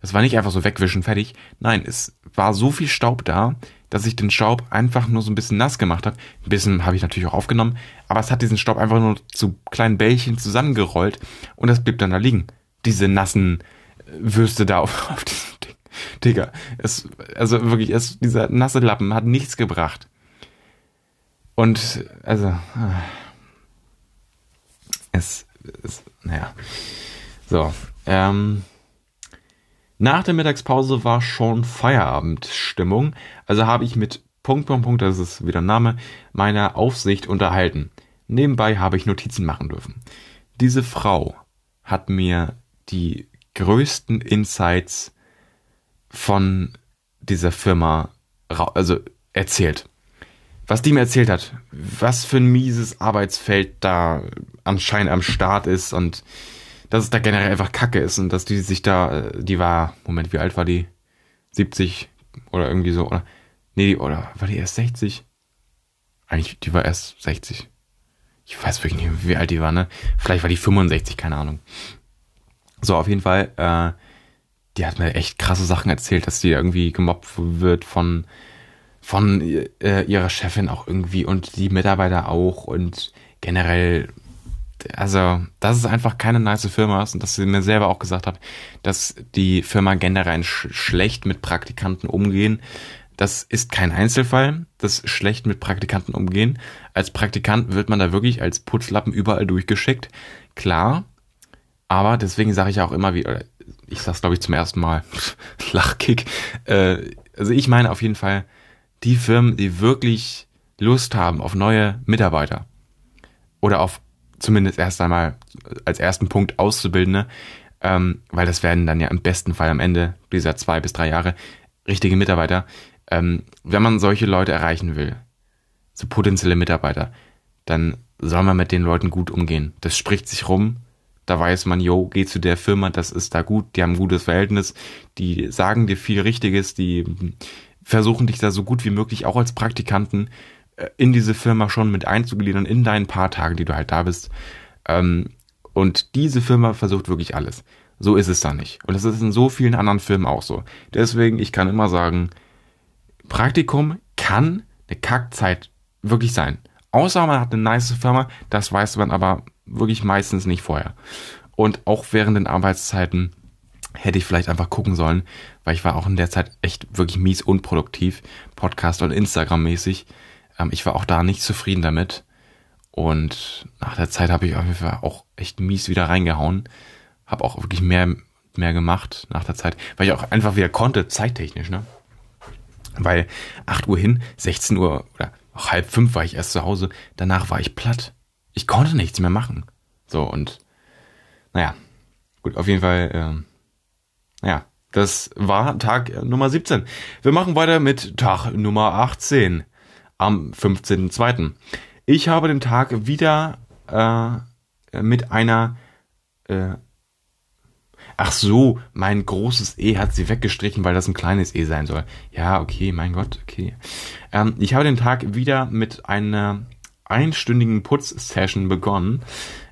es war nicht einfach so wegwischen, fertig. Nein, es war so viel Staub da, dass ich den Staub einfach nur so ein bisschen nass gemacht habe. Ein bisschen habe ich natürlich auch aufgenommen, aber es hat diesen Staub einfach nur zu kleinen Bällchen zusammengerollt und das blieb dann da liegen. Diese nassen äh, Würste da *laughs* auf, auf diesem Ding. Digga, es, also wirklich, es, dieser nasse Lappen hat nichts gebracht. Und, also, ah es, es naja. So, ähm, nach der Mittagspause war schon Feierabendstimmung, also habe ich mit Punkt, Punkt, Punkt, das ist wieder Name, meiner Aufsicht unterhalten. Nebenbei habe ich Notizen machen dürfen. Diese Frau hat mir die größten Insights von dieser Firma also erzählt was die mir erzählt hat, was für ein mieses Arbeitsfeld da anscheinend am Start ist und dass es da generell einfach Kacke ist und dass die sich da, äh, die war, Moment, wie alt war die? 70 oder irgendwie so, oder? Nee, oder war die erst 60? Eigentlich, die war erst 60. Ich weiß wirklich nicht, wie alt die war, ne? Vielleicht war die 65, keine Ahnung. So, auf jeden Fall, äh, die hat mir echt krasse Sachen erzählt, dass die irgendwie gemobbt wird von von äh, ihrer Chefin auch irgendwie und die Mitarbeiter auch und generell, also, dass es einfach keine nice Firma ist und dass sie mir selber auch gesagt hat, dass die Firma generell sch schlecht mit Praktikanten umgehen. Das ist kein Einzelfall, das schlecht mit Praktikanten umgehen. Als Praktikant wird man da wirklich als Putzlappen überall durchgeschickt. Klar, aber deswegen sage ich auch immer wieder, ich sag's glaube ich zum ersten Mal, *laughs* Lachkick. Äh, also ich meine auf jeden Fall, die Firmen, die wirklich Lust haben auf neue Mitarbeiter oder auf zumindest erst einmal als ersten Punkt Auszubildende, ähm, weil das werden dann ja im besten Fall am Ende dieser zwei bis drei Jahre richtige Mitarbeiter. Ähm, wenn man solche Leute erreichen will, so potenzielle Mitarbeiter, dann soll man mit den Leuten gut umgehen. Das spricht sich rum. Da weiß man, yo, geh zu der Firma, das ist da gut, die haben ein gutes Verhältnis, die sagen dir viel Richtiges, die versuchen dich da so gut wie möglich auch als Praktikanten äh, in diese Firma schon mit einzugliedern, in deinen paar Tagen, die du halt da bist. Ähm, und diese Firma versucht wirklich alles. So ist es da nicht. Und das ist in so vielen anderen Filmen auch so. Deswegen, ich kann immer sagen, Praktikum kann eine Kackzeit wirklich sein. Außer man hat eine nice Firma, das weiß man aber wirklich meistens nicht vorher. Und auch während den Arbeitszeiten hätte ich vielleicht einfach gucken sollen, weil ich war auch in der Zeit echt wirklich mies unproduktiv, Podcast und Instagram mäßig. Ähm, ich war auch da nicht zufrieden damit. Und nach der Zeit habe ich auf jeden Fall auch echt mies wieder reingehauen. Habe auch wirklich mehr, mehr gemacht nach der Zeit, weil ich auch einfach wieder konnte, zeittechnisch, ne? Weil 8 Uhr hin, 16 Uhr oder auch halb fünf war ich erst zu Hause. Danach war ich platt. Ich konnte nichts mehr machen. So und naja, gut, auf jeden Fall, ähm, naja, das war Tag Nummer 17. Wir machen weiter mit Tag Nummer 18 am 15.02. Ich habe den Tag wieder äh, mit einer äh, Ach so, mein großes E hat sie weggestrichen, weil das ein kleines E sein soll. Ja, okay, mein Gott, okay. Ähm, ich habe den Tag wieder mit einer einstündigen Putzsession begonnen.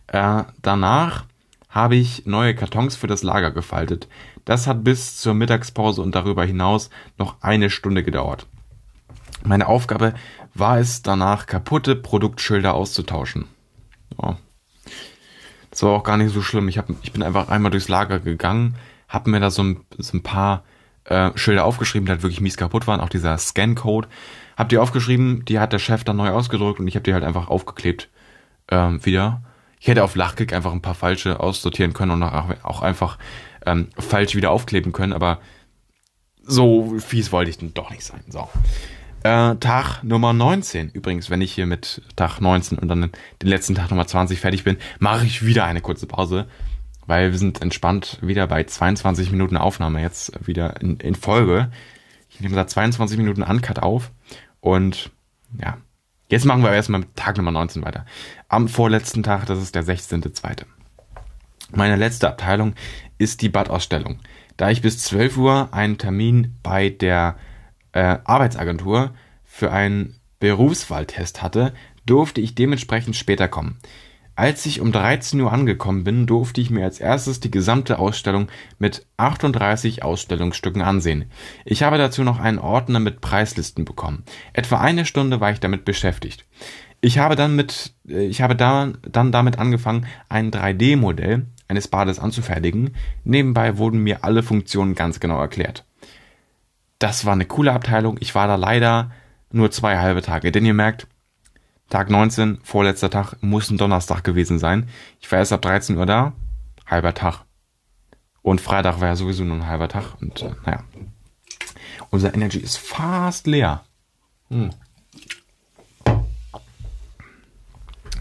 Äh, danach habe ich neue Kartons für das Lager gefaltet. Das hat bis zur Mittagspause und darüber hinaus noch eine Stunde gedauert. Meine Aufgabe war es danach, kaputte Produktschilder auszutauschen. Oh, das war auch gar nicht so schlimm. Ich, hab, ich bin einfach einmal durchs Lager gegangen, habe mir da so ein, so ein paar äh, Schilder aufgeschrieben, die halt wirklich mies kaputt waren. Auch dieser Scan-Code. Hab die aufgeschrieben, die hat der Chef dann neu ausgedruckt und ich habe die halt einfach aufgeklebt ähm, wieder. Ich hätte auf Lachkick einfach ein paar falsche aussortieren können und auch einfach ähm, falsch wieder aufkleben können, aber so fies wollte ich dann doch nicht sein. So. Äh, Tag Nummer 19. Übrigens, wenn ich hier mit Tag 19 und dann den letzten Tag Nummer 20 fertig bin, mache ich wieder eine kurze Pause, weil wir sind entspannt wieder bei 22 Minuten Aufnahme jetzt wieder in, in Folge. Ich nehme da 22 Minuten Uncut auf und ja, jetzt machen wir erstmal mit Tag Nummer 19 weiter. Am vorletzten Tag, das ist der 16.2. Meine letzte Abteilung ist die Badausstellung. Da ich bis 12 Uhr einen Termin bei der äh, Arbeitsagentur für einen Berufswahltest hatte, durfte ich dementsprechend später kommen. Als ich um 13 Uhr angekommen bin, durfte ich mir als erstes die gesamte Ausstellung mit 38 Ausstellungsstücken ansehen. Ich habe dazu noch einen Ordner mit Preislisten bekommen. Etwa eine Stunde war ich damit beschäftigt. Ich habe dann mit, äh, ich habe da, dann damit angefangen, ein 3D-Modell eines Bades anzufertigen. Nebenbei wurden mir alle Funktionen ganz genau erklärt das war eine coole Abteilung. Ich war da leider nur zwei halbe Tage. Denn ihr merkt, Tag 19, vorletzter Tag, muss ein Donnerstag gewesen sein. Ich war erst ab 13 Uhr da, halber Tag. Und Freitag war ja sowieso nur ein halber Tag. Und äh, naja, unser Energy ist fast leer. Hm.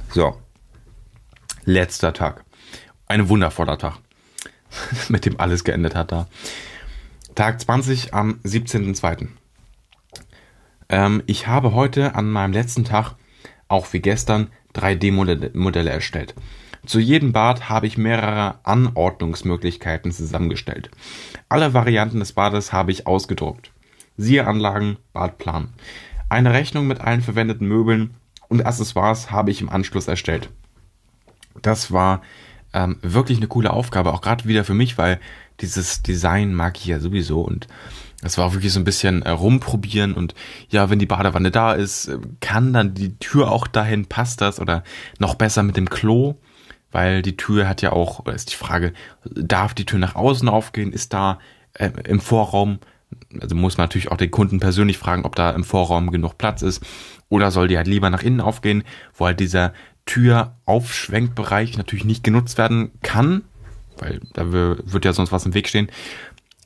So, letzter Tag. Ein wundervoller Tag, *laughs* mit dem alles geendet hat da. Tag 20 am 17.02. Ähm, ich habe heute an meinem letzten Tag, auch wie gestern, 3D-Modelle erstellt. Zu jedem Bad habe ich mehrere Anordnungsmöglichkeiten zusammengestellt. Alle Varianten des Bades habe ich ausgedruckt. Siehe Anlagen, Badplan. Eine Rechnung mit allen verwendeten Möbeln und Accessoires habe ich im Anschluss erstellt. Das war ähm, wirklich eine coole Aufgabe, auch gerade wieder für mich, weil dieses Design mag ich ja sowieso und es war auch wirklich so ein bisschen äh, rumprobieren und ja, wenn die Badewanne da ist, äh, kann dann die Tür auch dahin, passt das oder noch besser mit dem Klo, weil die Tür hat ja auch, ist die Frage, darf die Tür nach außen aufgehen, ist da äh, im Vorraum, also muss man natürlich auch den Kunden persönlich fragen, ob da im Vorraum genug Platz ist oder soll die halt lieber nach innen aufgehen, wo halt dieser Türaufschwenkbereich natürlich nicht genutzt werden kann, weil da wird ja sonst was im Weg stehen,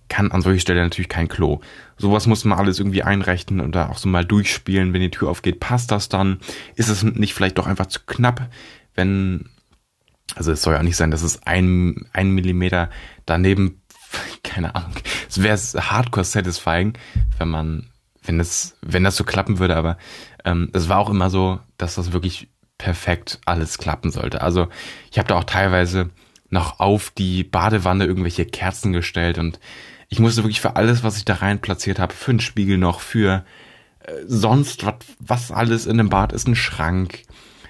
kann an solcher Stelle natürlich kein Klo. Sowas muss man alles irgendwie einrechnen und da auch so mal durchspielen, wenn die Tür aufgeht, passt das dann? Ist es nicht vielleicht doch einfach zu knapp, wenn, also es soll ja nicht sein, dass es ein, ein Millimeter daneben, *laughs* keine Ahnung, es wäre hardcore satisfying, wenn man, wenn es, wenn das so klappen würde, aber ähm, es war auch immer so, dass das wirklich perfekt alles klappen sollte. Also ich habe da auch teilweise noch auf die Badewanne irgendwelche Kerzen gestellt und ich musste wirklich für alles, was ich da rein platziert habe, für einen Spiegel noch, für äh, sonst was, was alles in dem Bad ist, ein Schrank.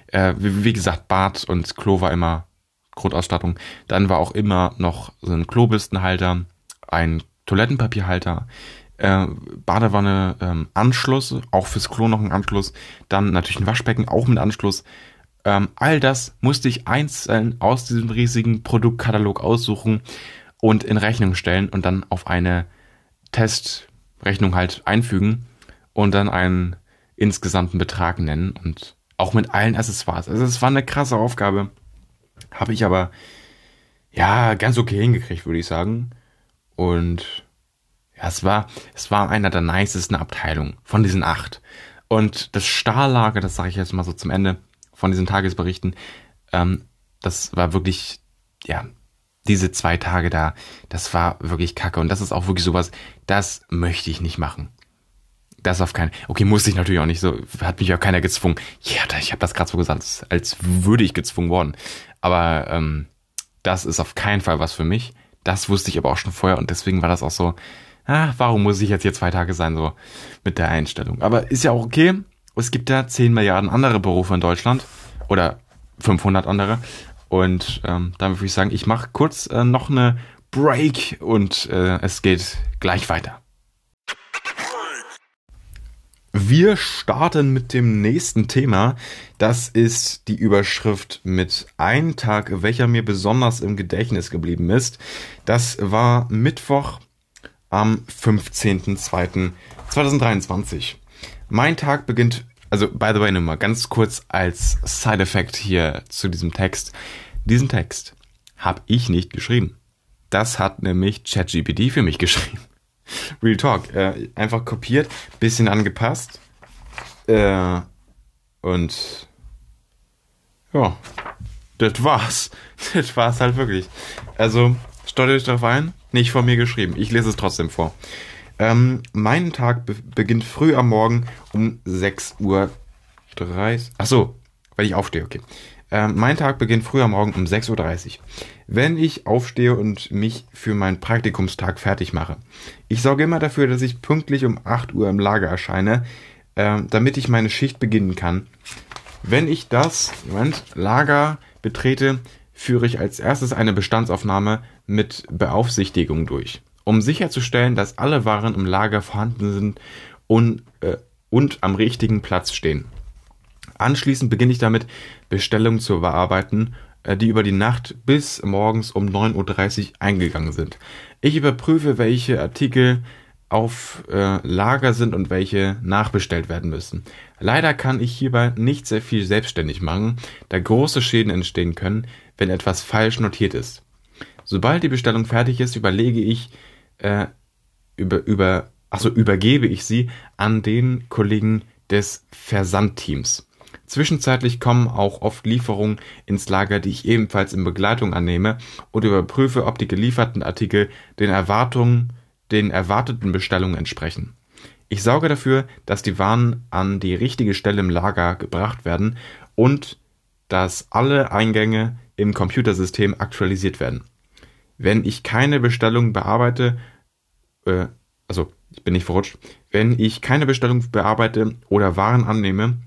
Äh, wie, wie, gesagt, Bad und Klo war immer Grundausstattung. Dann war auch immer noch so ein Klobistenhalter, ein Toilettenpapierhalter, äh, Badewanne, ähm, Anschluss, auch fürs Klo noch ein Anschluss, dann natürlich ein Waschbecken, auch mit Anschluss. Ähm, all das musste ich einzeln aus diesem riesigen Produktkatalog aussuchen und in Rechnung stellen und dann auf eine Testrechnung halt einfügen und dann einen insgesamten Betrag nennen und auch mit allen Accessoires. Also es war eine krasse Aufgabe. Habe ich aber ja ganz okay hingekriegt, würde ich sagen. Und es war, es war einer der nicesten Abteilungen von diesen acht. Und das Stahllager, das sage ich jetzt mal so zum Ende von diesen Tagesberichten, ähm, das war wirklich, ja, diese zwei Tage da, das war wirklich kacke. Und das ist auch wirklich sowas, das möchte ich nicht machen. Das auf keinen. Okay, musste ich natürlich auch nicht so, hat mich auch keiner gezwungen. Ja, ich habe das gerade so gesagt, als, würde ich gezwungen worden. Aber ähm, das ist auf keinen Fall was für mich. Das wusste ich aber auch schon vorher und deswegen war das auch so, ah, warum muss ich jetzt hier zwei Tage sein, so mit der Einstellung. Aber ist ja auch okay. Es gibt ja 10 Milliarden andere Berufe in Deutschland oder 500 andere. Und ähm, damit würde ich sagen, ich mache kurz äh, noch eine Break und äh, es geht gleich weiter. Wir starten mit dem nächsten Thema. Das ist die Überschrift mit ein Tag, welcher mir besonders im Gedächtnis geblieben ist. Das war Mittwoch am 15.02.2023. Mein Tag beginnt, also by the way, nur mal ganz kurz als Side-Effekt hier zu diesem Text. Diesen Text habe ich nicht geschrieben. Das hat nämlich ChatGPT für mich geschrieben. *laughs* Real Talk. Äh, einfach kopiert, bisschen angepasst. Äh, und ja, das war's. *laughs* Das war's halt wirklich. Also, steuert euch darauf ein, nicht von mir geschrieben. Ich lese es trotzdem vor. Ähm, mein Tag be beginnt früh am Morgen um 6.30 Uhr. Achso, weil ich aufstehe, okay. Ähm, mein Tag beginnt früh am Morgen um 6.30 Uhr. Wenn ich aufstehe und mich für meinen Praktikumstag fertig mache. Ich sorge immer dafür, dass ich pünktlich um 8 Uhr im Lager erscheine, äh, damit ich meine Schicht beginnen kann. Wenn ich das Moment, Lager betrete, führe ich als erstes eine Bestandsaufnahme mit Beaufsichtigung durch, um sicherzustellen, dass alle Waren im Lager vorhanden sind und, äh, und am richtigen Platz stehen. Anschließend beginne ich damit, Bestellungen zu bearbeiten, äh, die über die Nacht bis morgens um 9.30 Uhr eingegangen sind. Ich überprüfe, welche Artikel auf äh, Lager sind und welche nachbestellt werden müssen. Leider kann ich hierbei nicht sehr viel selbstständig machen, da große Schäden entstehen können, wenn etwas falsch notiert ist. Sobald die Bestellung fertig ist, überlege ich, äh, über, über, also übergebe ich sie an den Kollegen des Versandteams. Zwischenzeitlich kommen auch oft Lieferungen ins Lager, die ich ebenfalls in Begleitung annehme und überprüfe, ob die gelieferten Artikel den Erwartungen, den erwarteten Bestellungen entsprechen. Ich sorge dafür, dass die Waren an die richtige Stelle im Lager gebracht werden und dass alle Eingänge im Computersystem aktualisiert werden. Wenn ich keine Bestellung bearbeite, äh, also ich bin nicht verrutscht, wenn ich keine Bestellung bearbeite oder Waren annehme,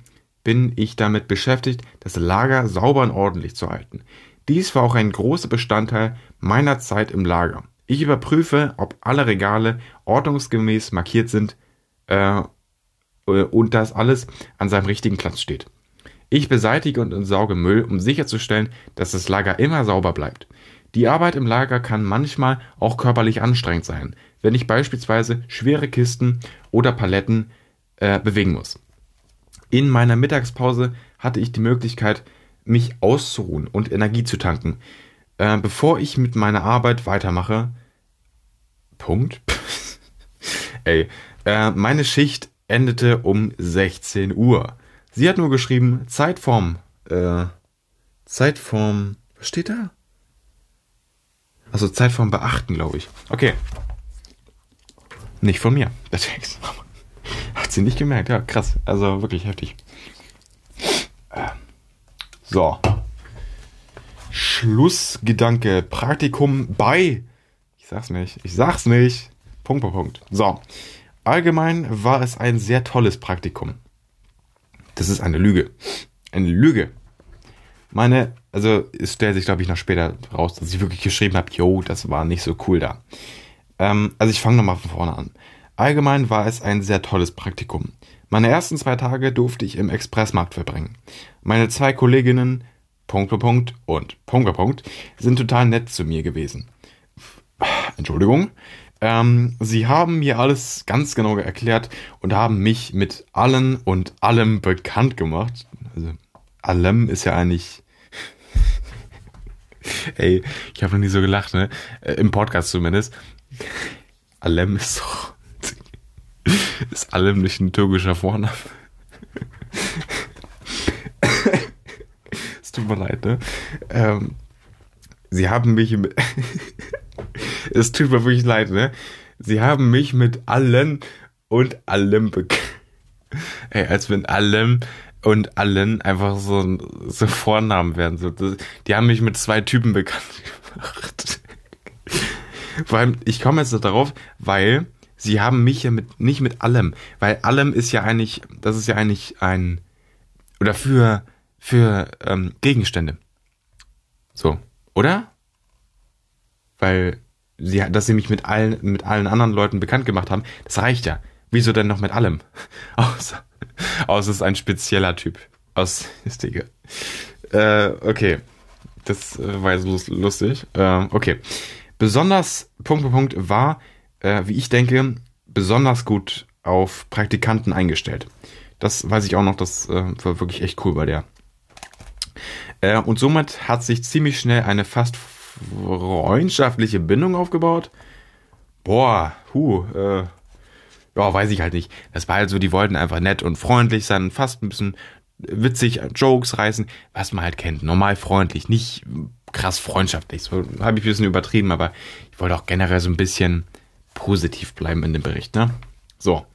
bin ich damit beschäftigt, das Lager sauber und ordentlich zu halten. Dies war auch ein großer Bestandteil meiner Zeit im Lager. Ich überprüfe, ob alle Regale ordnungsgemäß markiert sind äh, und dass alles an seinem richtigen Platz steht. Ich beseitige und entsorge Müll, um sicherzustellen, dass das Lager immer sauber bleibt. Die Arbeit im Lager kann manchmal auch körperlich anstrengend sein, wenn ich beispielsweise schwere Kisten oder Paletten äh, bewegen muss. In meiner Mittagspause hatte ich die Möglichkeit, mich auszuruhen und Energie zu tanken, äh, bevor ich mit meiner Arbeit weitermache. Punkt. *laughs* Ey, äh, meine Schicht endete um 16 Uhr. Sie hat nur geschrieben, Zeitform. Äh, Zeitform. Was steht da? Also Zeitform beachten, glaube ich. Okay. Nicht von mir, *laughs* der Text. Hat sie nicht gemerkt, ja, krass. Also wirklich heftig. So. Schlussgedanke. Praktikum bei. Ich sag's nicht. Ich sag's nicht. Punkt, Punkt, Punkt. So. Allgemein war es ein sehr tolles Praktikum. Das ist eine Lüge. Eine Lüge. Meine, also es stellt sich, glaube ich, noch später raus, dass ich wirklich geschrieben habe, yo, das war nicht so cool da. Ähm, also ich fange nochmal von vorne an. Allgemein war es ein sehr tolles Praktikum. Meine ersten zwei Tage durfte ich im Expressmarkt verbringen. Meine zwei Kolleginnen, Punkt Punkt und Punkt Punkt, sind total nett zu mir gewesen. Entschuldigung. Ähm, sie haben mir alles ganz genau erklärt und haben mich mit allen und allem bekannt gemacht. Also, allem ist ja eigentlich. *laughs* Ey, ich habe noch nie so gelacht, ne? Äh, Im Podcast zumindest. Alem ist doch. *laughs* Ist Alem nicht ein türkischer Vorname? es tut mir leid, ne? Ähm, sie haben mich. *laughs* es tut mir wirklich leid, ne? Sie haben mich mit allen und allem bekannt. Ey, als wenn allem und allen einfach so, so Vornamen werden. So, die haben mich mit zwei Typen bekannt gemacht. *laughs* Vor allem, ich komme jetzt darauf, weil sie haben mich ja mit, nicht mit allem, weil allem ist ja eigentlich, das ist ja eigentlich ein, oder für, für ähm, Gegenstände. So, oder? Weil sie, dass sie mich mit allen, mit allen anderen Leuten bekannt gemacht haben, das reicht ja. Wieso denn noch mit allem? *laughs* Außer, *laughs* außer es ist ein spezieller Typ. Aus, *laughs* egal. Äh, okay. Das äh, war jetzt lustig. Äh, okay. Besonders, Punkt für Punkt, war, äh, wie ich denke, besonders gut auf Praktikanten eingestellt. Das weiß ich auch noch, das äh, war wirklich echt cool bei der. Äh, und somit hat sich ziemlich schnell eine fast freundschaftliche Bindung aufgebaut. Boah, hu, äh, ja, weiß ich halt nicht. Das war halt so, die wollten einfach nett und freundlich sein, fast ein bisschen witzig, Jokes reißen, was man halt kennt. Normal freundlich, nicht krass freundschaftlich. So habe ich ein bisschen übertrieben, aber ich wollte auch generell so ein bisschen positiv bleiben in dem Bericht. Ne? So.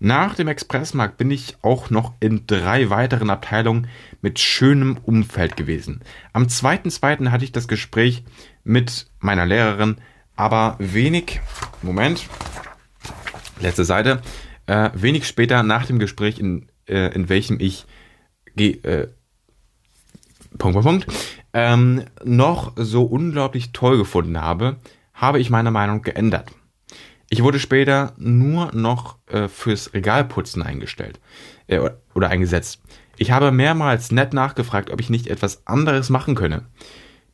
Nach dem Expressmarkt bin ich auch noch in drei weiteren Abteilungen mit schönem Umfeld gewesen. Am 2.2. hatte ich das Gespräch mit meiner Lehrerin, aber wenig, Moment, letzte Seite, äh, wenig später nach dem Gespräch, in, äh, in welchem ich äh, Punkt, Punkt, Punkt, ähm, noch so unglaublich toll gefunden habe, habe ich meine Meinung geändert. Ich wurde später nur noch äh, fürs Regalputzen eingestellt äh, oder eingesetzt. Ich habe mehrmals nett nachgefragt, ob ich nicht etwas anderes machen könne.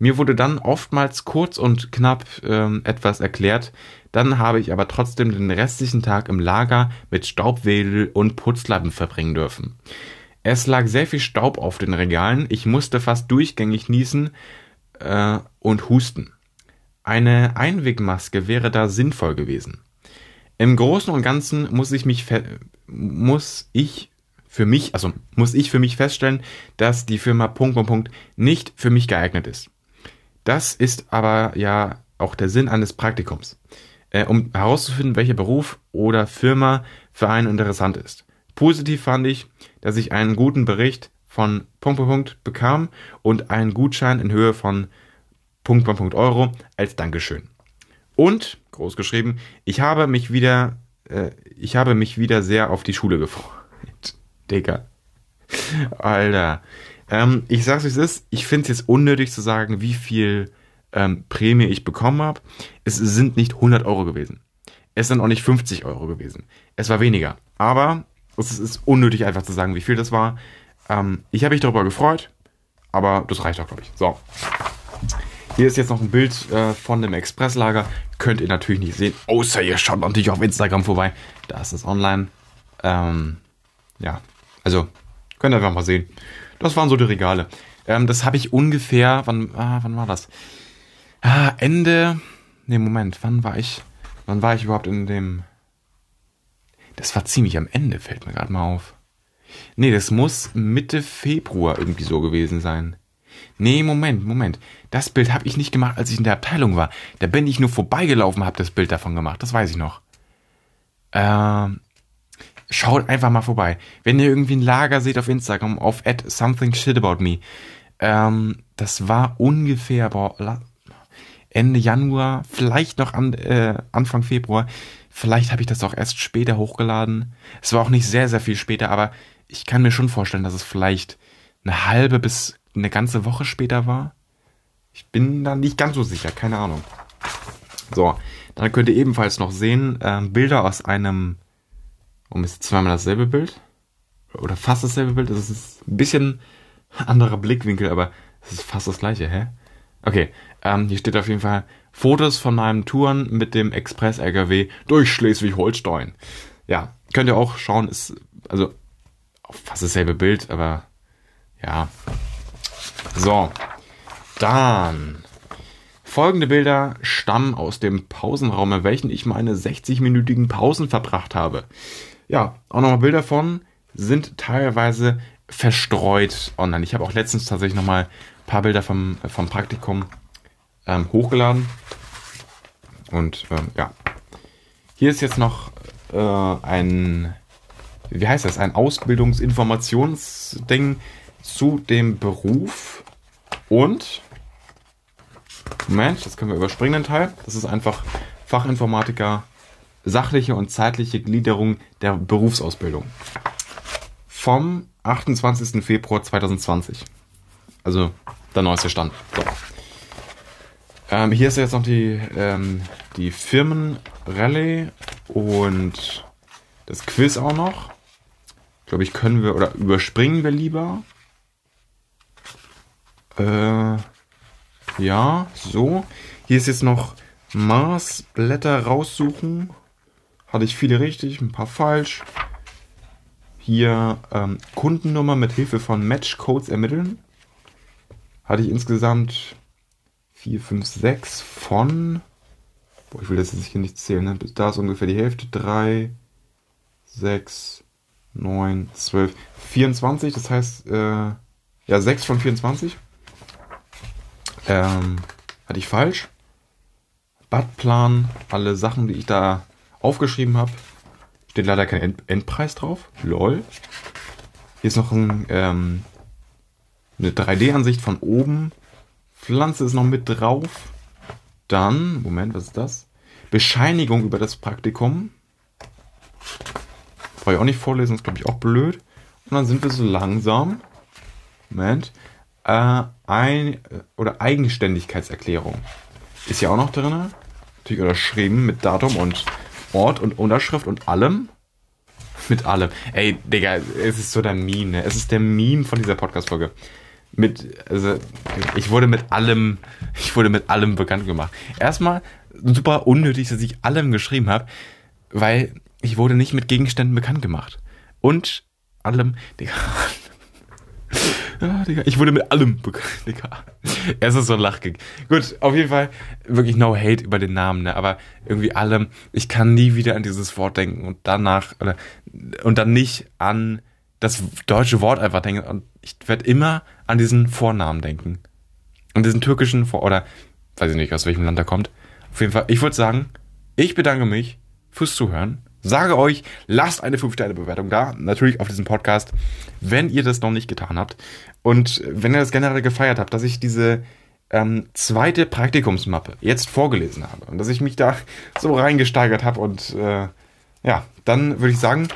Mir wurde dann oftmals kurz und knapp ähm, etwas erklärt, dann habe ich aber trotzdem den restlichen Tag im Lager mit Staubwedel und Putzlappen verbringen dürfen. Es lag sehr viel Staub auf den Regalen, ich musste fast durchgängig niesen äh, und husten. Eine Einwegmaske wäre da sinnvoll gewesen. Im Großen und Ganzen muss ich mich muss ich für mich, also muss ich für mich feststellen, dass die Firma Punkt Punkt Punkt nicht für mich geeignet ist. Das ist aber ja auch der Sinn eines Praktikums, äh, um herauszufinden, welcher Beruf oder Firma für einen interessant ist. Positiv fand ich, dass ich einen guten Bericht von Punkt Punkt Punkt bekam und einen Gutschein in Höhe von Punkt Punkt Punkt Euro als Dankeschön. Und, groß geschrieben, ich habe mich wieder, äh, ich habe mich wieder sehr auf die Schule gefreut. *laughs* Digga. Alter. Ähm, ich sag's wie es ist, ich finde es jetzt unnötig zu sagen, wie viel ähm, Prämie ich bekommen habe. Es sind nicht 100 Euro gewesen. Es sind auch nicht 50 Euro gewesen. Es war weniger. Aber es ist unnötig einfach zu sagen, wie viel das war. Ähm, ich habe mich darüber gefreut, aber das reicht auch, glaube ich. So. Hier ist jetzt noch ein Bild äh, von dem Expresslager. Könnt ihr natürlich nicht sehen, außer ihr schaut natürlich auf Instagram vorbei. Da ist es online. Ähm, ja, also könnt ihr einfach mal sehen. Das waren so die Regale. Ähm, das habe ich ungefähr, wann, ah, wann war das? Ah, Ende, ne Moment, wann war ich, wann war ich überhaupt in dem, das war ziemlich am Ende, fällt mir gerade mal auf. Nee, das muss Mitte Februar irgendwie so gewesen sein. Nee, Moment, Moment. Das Bild habe ich nicht gemacht, als ich in der Abteilung war. Da bin ich nur vorbeigelaufen, habe das Bild davon gemacht. Das weiß ich noch. Ähm, schaut einfach mal vorbei. Wenn ihr irgendwie ein Lager seht auf Instagram, auf at something shit about me, Ähm, das war ungefähr boah, Ende Januar, vielleicht noch an, äh, Anfang Februar. Vielleicht habe ich das auch erst später hochgeladen. Es war auch nicht sehr, sehr viel später, aber ich kann mir schon vorstellen, dass es vielleicht eine halbe bis eine ganze Woche später war. Ich bin da nicht ganz so sicher, keine Ahnung. So, dann könnt ihr ebenfalls noch sehen, äh, Bilder aus einem, um ist zweimal dasselbe Bild, oder fast dasselbe Bild, das ist ein bisschen anderer Blickwinkel, aber es ist fast das gleiche, hä? Okay, ähm, hier steht auf jeden Fall Fotos von meinen Touren mit dem Express-LKW durch Schleswig-Holstein. Ja, könnt ihr auch schauen, ist also fast dasselbe Bild, aber ja. So, dann folgende Bilder stammen aus dem Pausenraum, in welchen ich meine 60-minütigen Pausen verbracht habe. Ja, auch nochmal Bilder von sind teilweise verstreut online. Ich habe auch letztens tatsächlich nochmal ein paar Bilder vom, vom Praktikum ähm, hochgeladen. Und ähm, ja, hier ist jetzt noch äh, ein, wie heißt das, ein Ausbildungsinformationsding zu dem Beruf. Und, Moment, das können wir überspringen, den Teil. Das ist einfach Fachinformatiker, sachliche und zeitliche Gliederung der Berufsausbildung. Vom 28. Februar 2020. Also der neueste Stand. So. Ähm, hier ist jetzt noch die, ähm, die Firmenrallye und das Quiz auch noch. Glaube ich, können wir oder überspringen wir lieber. Äh, ja, so. Hier ist jetzt noch Maßblätter raussuchen. Hatte ich viele richtig, ein paar falsch. Hier ähm, Kundennummer mit Hilfe von Matchcodes ermitteln. Hatte ich insgesamt 4, 5, 6 von. Boah, ich will das jetzt hier nicht zählen, ne? Da ist ungefähr die Hälfte. 3, 6, 9, 12, 24. Das heißt, äh, ja, 6 von 24. Ähm, hatte ich falsch. Badplan, alle Sachen, die ich da aufgeschrieben habe. Steht leider kein End Endpreis drauf. Lol. Hier ist noch ein, ähm, eine 3D-Ansicht von oben Pflanze ist noch mit drauf. Dann, Moment, was ist das? Bescheinigung über das Praktikum. Brauche ich auch nicht vorlesen, ist glaube ich auch blöd. Und dann sind wir so langsam. Moment. Äh, ein, oder Eigenständigkeitserklärung. Ist ja auch noch drin. Natürlich unterschrieben mit Datum und Ort und Unterschrift und allem. Mit allem. Ey, Digga, es ist so der Meme, ne? Es ist der Meme von dieser Podcast-Folge mit, also ich wurde mit allem, *laughs* ich wurde mit allem bekannt gemacht. Erstmal super unnötig, dass ich allem geschrieben habe, weil ich wurde nicht mit Gegenständen bekannt gemacht. Und allem, *laughs* Digga. Ja, Digga, ich wurde mit allem bekannt, *laughs* Digga. Es ist so ein Lachgig. Gut, auf jeden Fall wirklich no hate über den Namen, ne? Aber irgendwie allem, ich kann nie wieder an dieses Wort denken und danach, oder, und dann nicht an das deutsche Wort einfach denken. Und ich werde immer an diesen Vornamen denken. An diesen türkischen Vor- oder weiß ich nicht, aus welchem Land er kommt. Auf jeden Fall, ich würde sagen, ich bedanke mich fürs Zuhören. Sage euch, lasst eine 5-Sterne-Bewertung da. Natürlich auf diesem Podcast, wenn ihr das noch nicht getan habt. Und wenn ihr das generell gefeiert habt, dass ich diese ähm, zweite Praktikumsmappe jetzt vorgelesen habe und dass ich mich da so reingesteigert habe und äh, ja, dann würde ich sagen,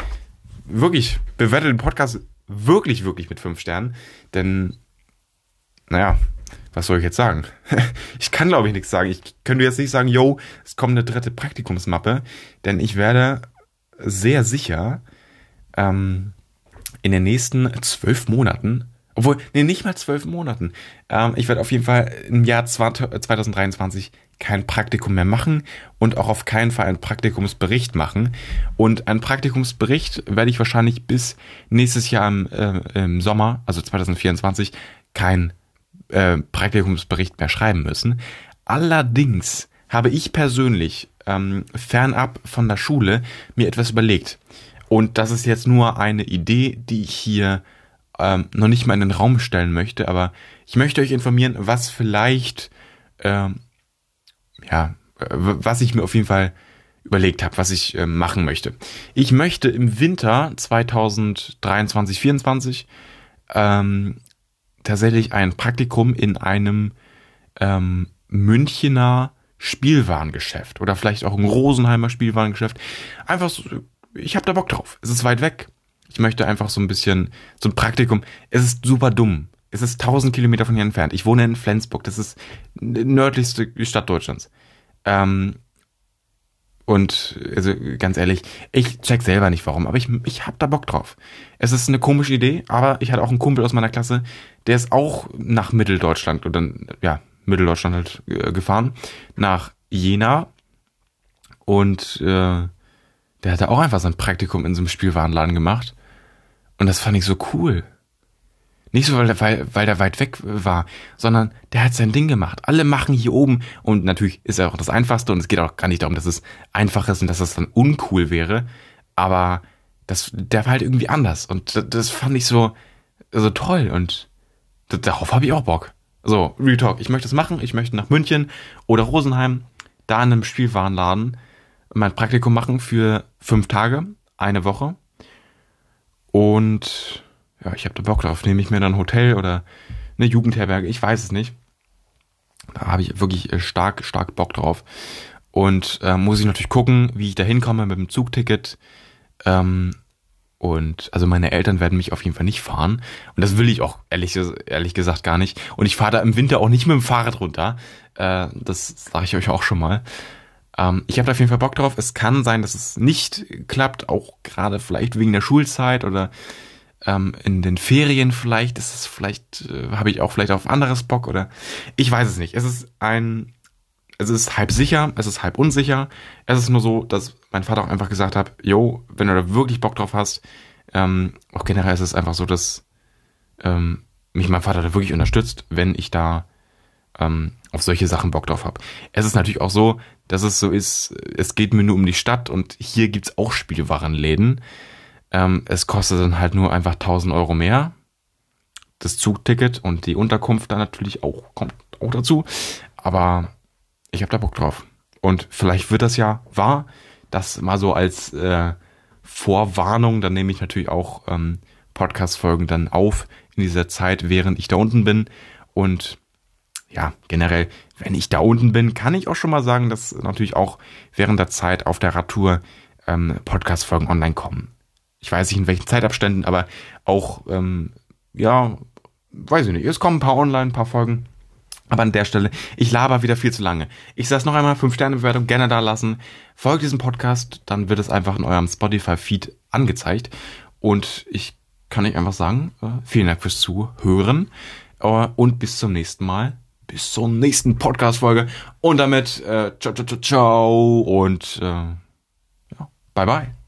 wirklich, bewertet den Podcast wirklich, wirklich mit fünf Sternen. Denn, naja, was soll ich jetzt sagen? *laughs* ich kann, glaube ich, nichts sagen. Ich könnte jetzt nicht sagen, yo, es kommt eine dritte Praktikumsmappe, denn ich werde sehr sicher ähm, in den nächsten zwölf Monaten, obwohl, nee, nicht mal zwölf Monaten, ähm, ich werde auf jeden Fall im Jahr 2023 kein Praktikum mehr machen und auch auf keinen Fall einen Praktikumsbericht machen. Und einen Praktikumsbericht werde ich wahrscheinlich bis nächstes Jahr im, äh, im Sommer, also 2024, kein äh, Praktikumsbericht mehr schreiben müssen. Allerdings habe ich persönlich ähm, fernab von der Schule mir etwas überlegt. Und das ist jetzt nur eine Idee, die ich hier ähm, noch nicht mal in den Raum stellen möchte, aber ich möchte euch informieren, was vielleicht ähm, ja, was ich mir auf jeden Fall überlegt habe, was ich äh, machen möchte. Ich möchte im Winter 2023, 2024 ähm, tatsächlich ein Praktikum in einem ähm, Münchener Spielwarengeschäft oder vielleicht auch ein Rosenheimer Spielwarengeschäft. Einfach so, ich habe da Bock drauf. Es ist weit weg. Ich möchte einfach so ein bisschen, so ein Praktikum. Es ist super dumm. Es ist 1000 Kilometer von hier entfernt. Ich wohne in Flensburg. Das ist die nördlichste Stadt Deutschlands. Ähm, und also ganz ehrlich, ich check selber nicht warum, aber ich, ich hab da Bock drauf. Es ist eine komische Idee, aber ich hatte auch einen Kumpel aus meiner Klasse, der ist auch nach Mitteldeutschland oder ja, Mitteldeutschland halt äh, gefahren, nach Jena. Und äh, der hatte auch einfach sein Praktikum in so einem Spielwarenladen gemacht. Und das fand ich so cool. Nicht so, weil der, weil, weil der weit weg war, sondern der hat sein Ding gemacht. Alle machen hier oben. Und natürlich ist er auch das Einfachste. Und es geht auch gar nicht darum, dass es einfach ist und dass es dann uncool wäre, aber das, der war halt irgendwie anders. Und das, das fand ich so, so toll. Und darauf habe ich auch Bock. So, Real Talk, ich möchte es machen, ich möchte nach München oder Rosenheim, da in einem Spielwarenladen mein Praktikum machen für fünf Tage, eine Woche und ja, ich habe da Bock drauf. Nehme ich mir dann ein Hotel oder eine Jugendherberge, ich weiß es nicht. Da habe ich wirklich äh, stark, stark Bock drauf. Und äh, muss ich natürlich gucken, wie ich da hinkomme mit dem Zugticket. Ähm, und also meine Eltern werden mich auf jeden Fall nicht fahren. Und das will ich auch ehrlich, ehrlich gesagt gar nicht. Und ich fahre da im Winter auch nicht mit dem Fahrrad runter. Äh, das sage ich euch auch schon mal. Ähm, ich habe da auf jeden Fall Bock drauf. Es kann sein, dass es nicht klappt, auch gerade vielleicht wegen der Schulzeit oder ähm, in den Ferien vielleicht ist es vielleicht, äh, habe ich auch vielleicht auf anderes Bock oder ich weiß es nicht. Es ist ein, es ist halb sicher, es ist halb unsicher. Es ist nur so, dass mein Vater auch einfach gesagt hat, yo, wenn du da wirklich Bock drauf hast, ähm, auch generell ist es einfach so, dass ähm, mich mein Vater da wirklich unterstützt, wenn ich da ähm, auf solche Sachen Bock drauf habe. Es ist natürlich auch so, dass es so ist, es geht mir nur um die Stadt und hier gibt's auch Spielwarenläden. Ähm, es kostet dann halt nur einfach 1000 Euro mehr. Das Zugticket und die Unterkunft dann natürlich auch, kommt auch dazu. Aber ich habe da Bock drauf. Und vielleicht wird das ja wahr. Das mal so als äh, Vorwarnung. Dann nehme ich natürlich auch ähm, Podcast-Folgen dann auf in dieser Zeit, während ich da unten bin. Und ja, generell, wenn ich da unten bin, kann ich auch schon mal sagen, dass natürlich auch während der Zeit auf der Radtour ähm, Podcast-Folgen online kommen ich weiß nicht in welchen Zeitabständen, aber auch, ähm, ja, weiß ich nicht. Es kommen ein paar online, ein paar Folgen. Aber an der Stelle, ich laber wieder viel zu lange. Ich sage noch einmal, 5-Sterne-Bewertung gerne da lassen. Folgt diesem Podcast, dann wird es einfach in eurem Spotify-Feed angezeigt. Und ich kann euch einfach sagen, äh, vielen Dank fürs Zuhören. Äh, und bis zum nächsten Mal. Bis zur nächsten Podcast-Folge. Und damit, äh, ciao, ciao, ciao, ciao. Und, äh, ja, bye, bye.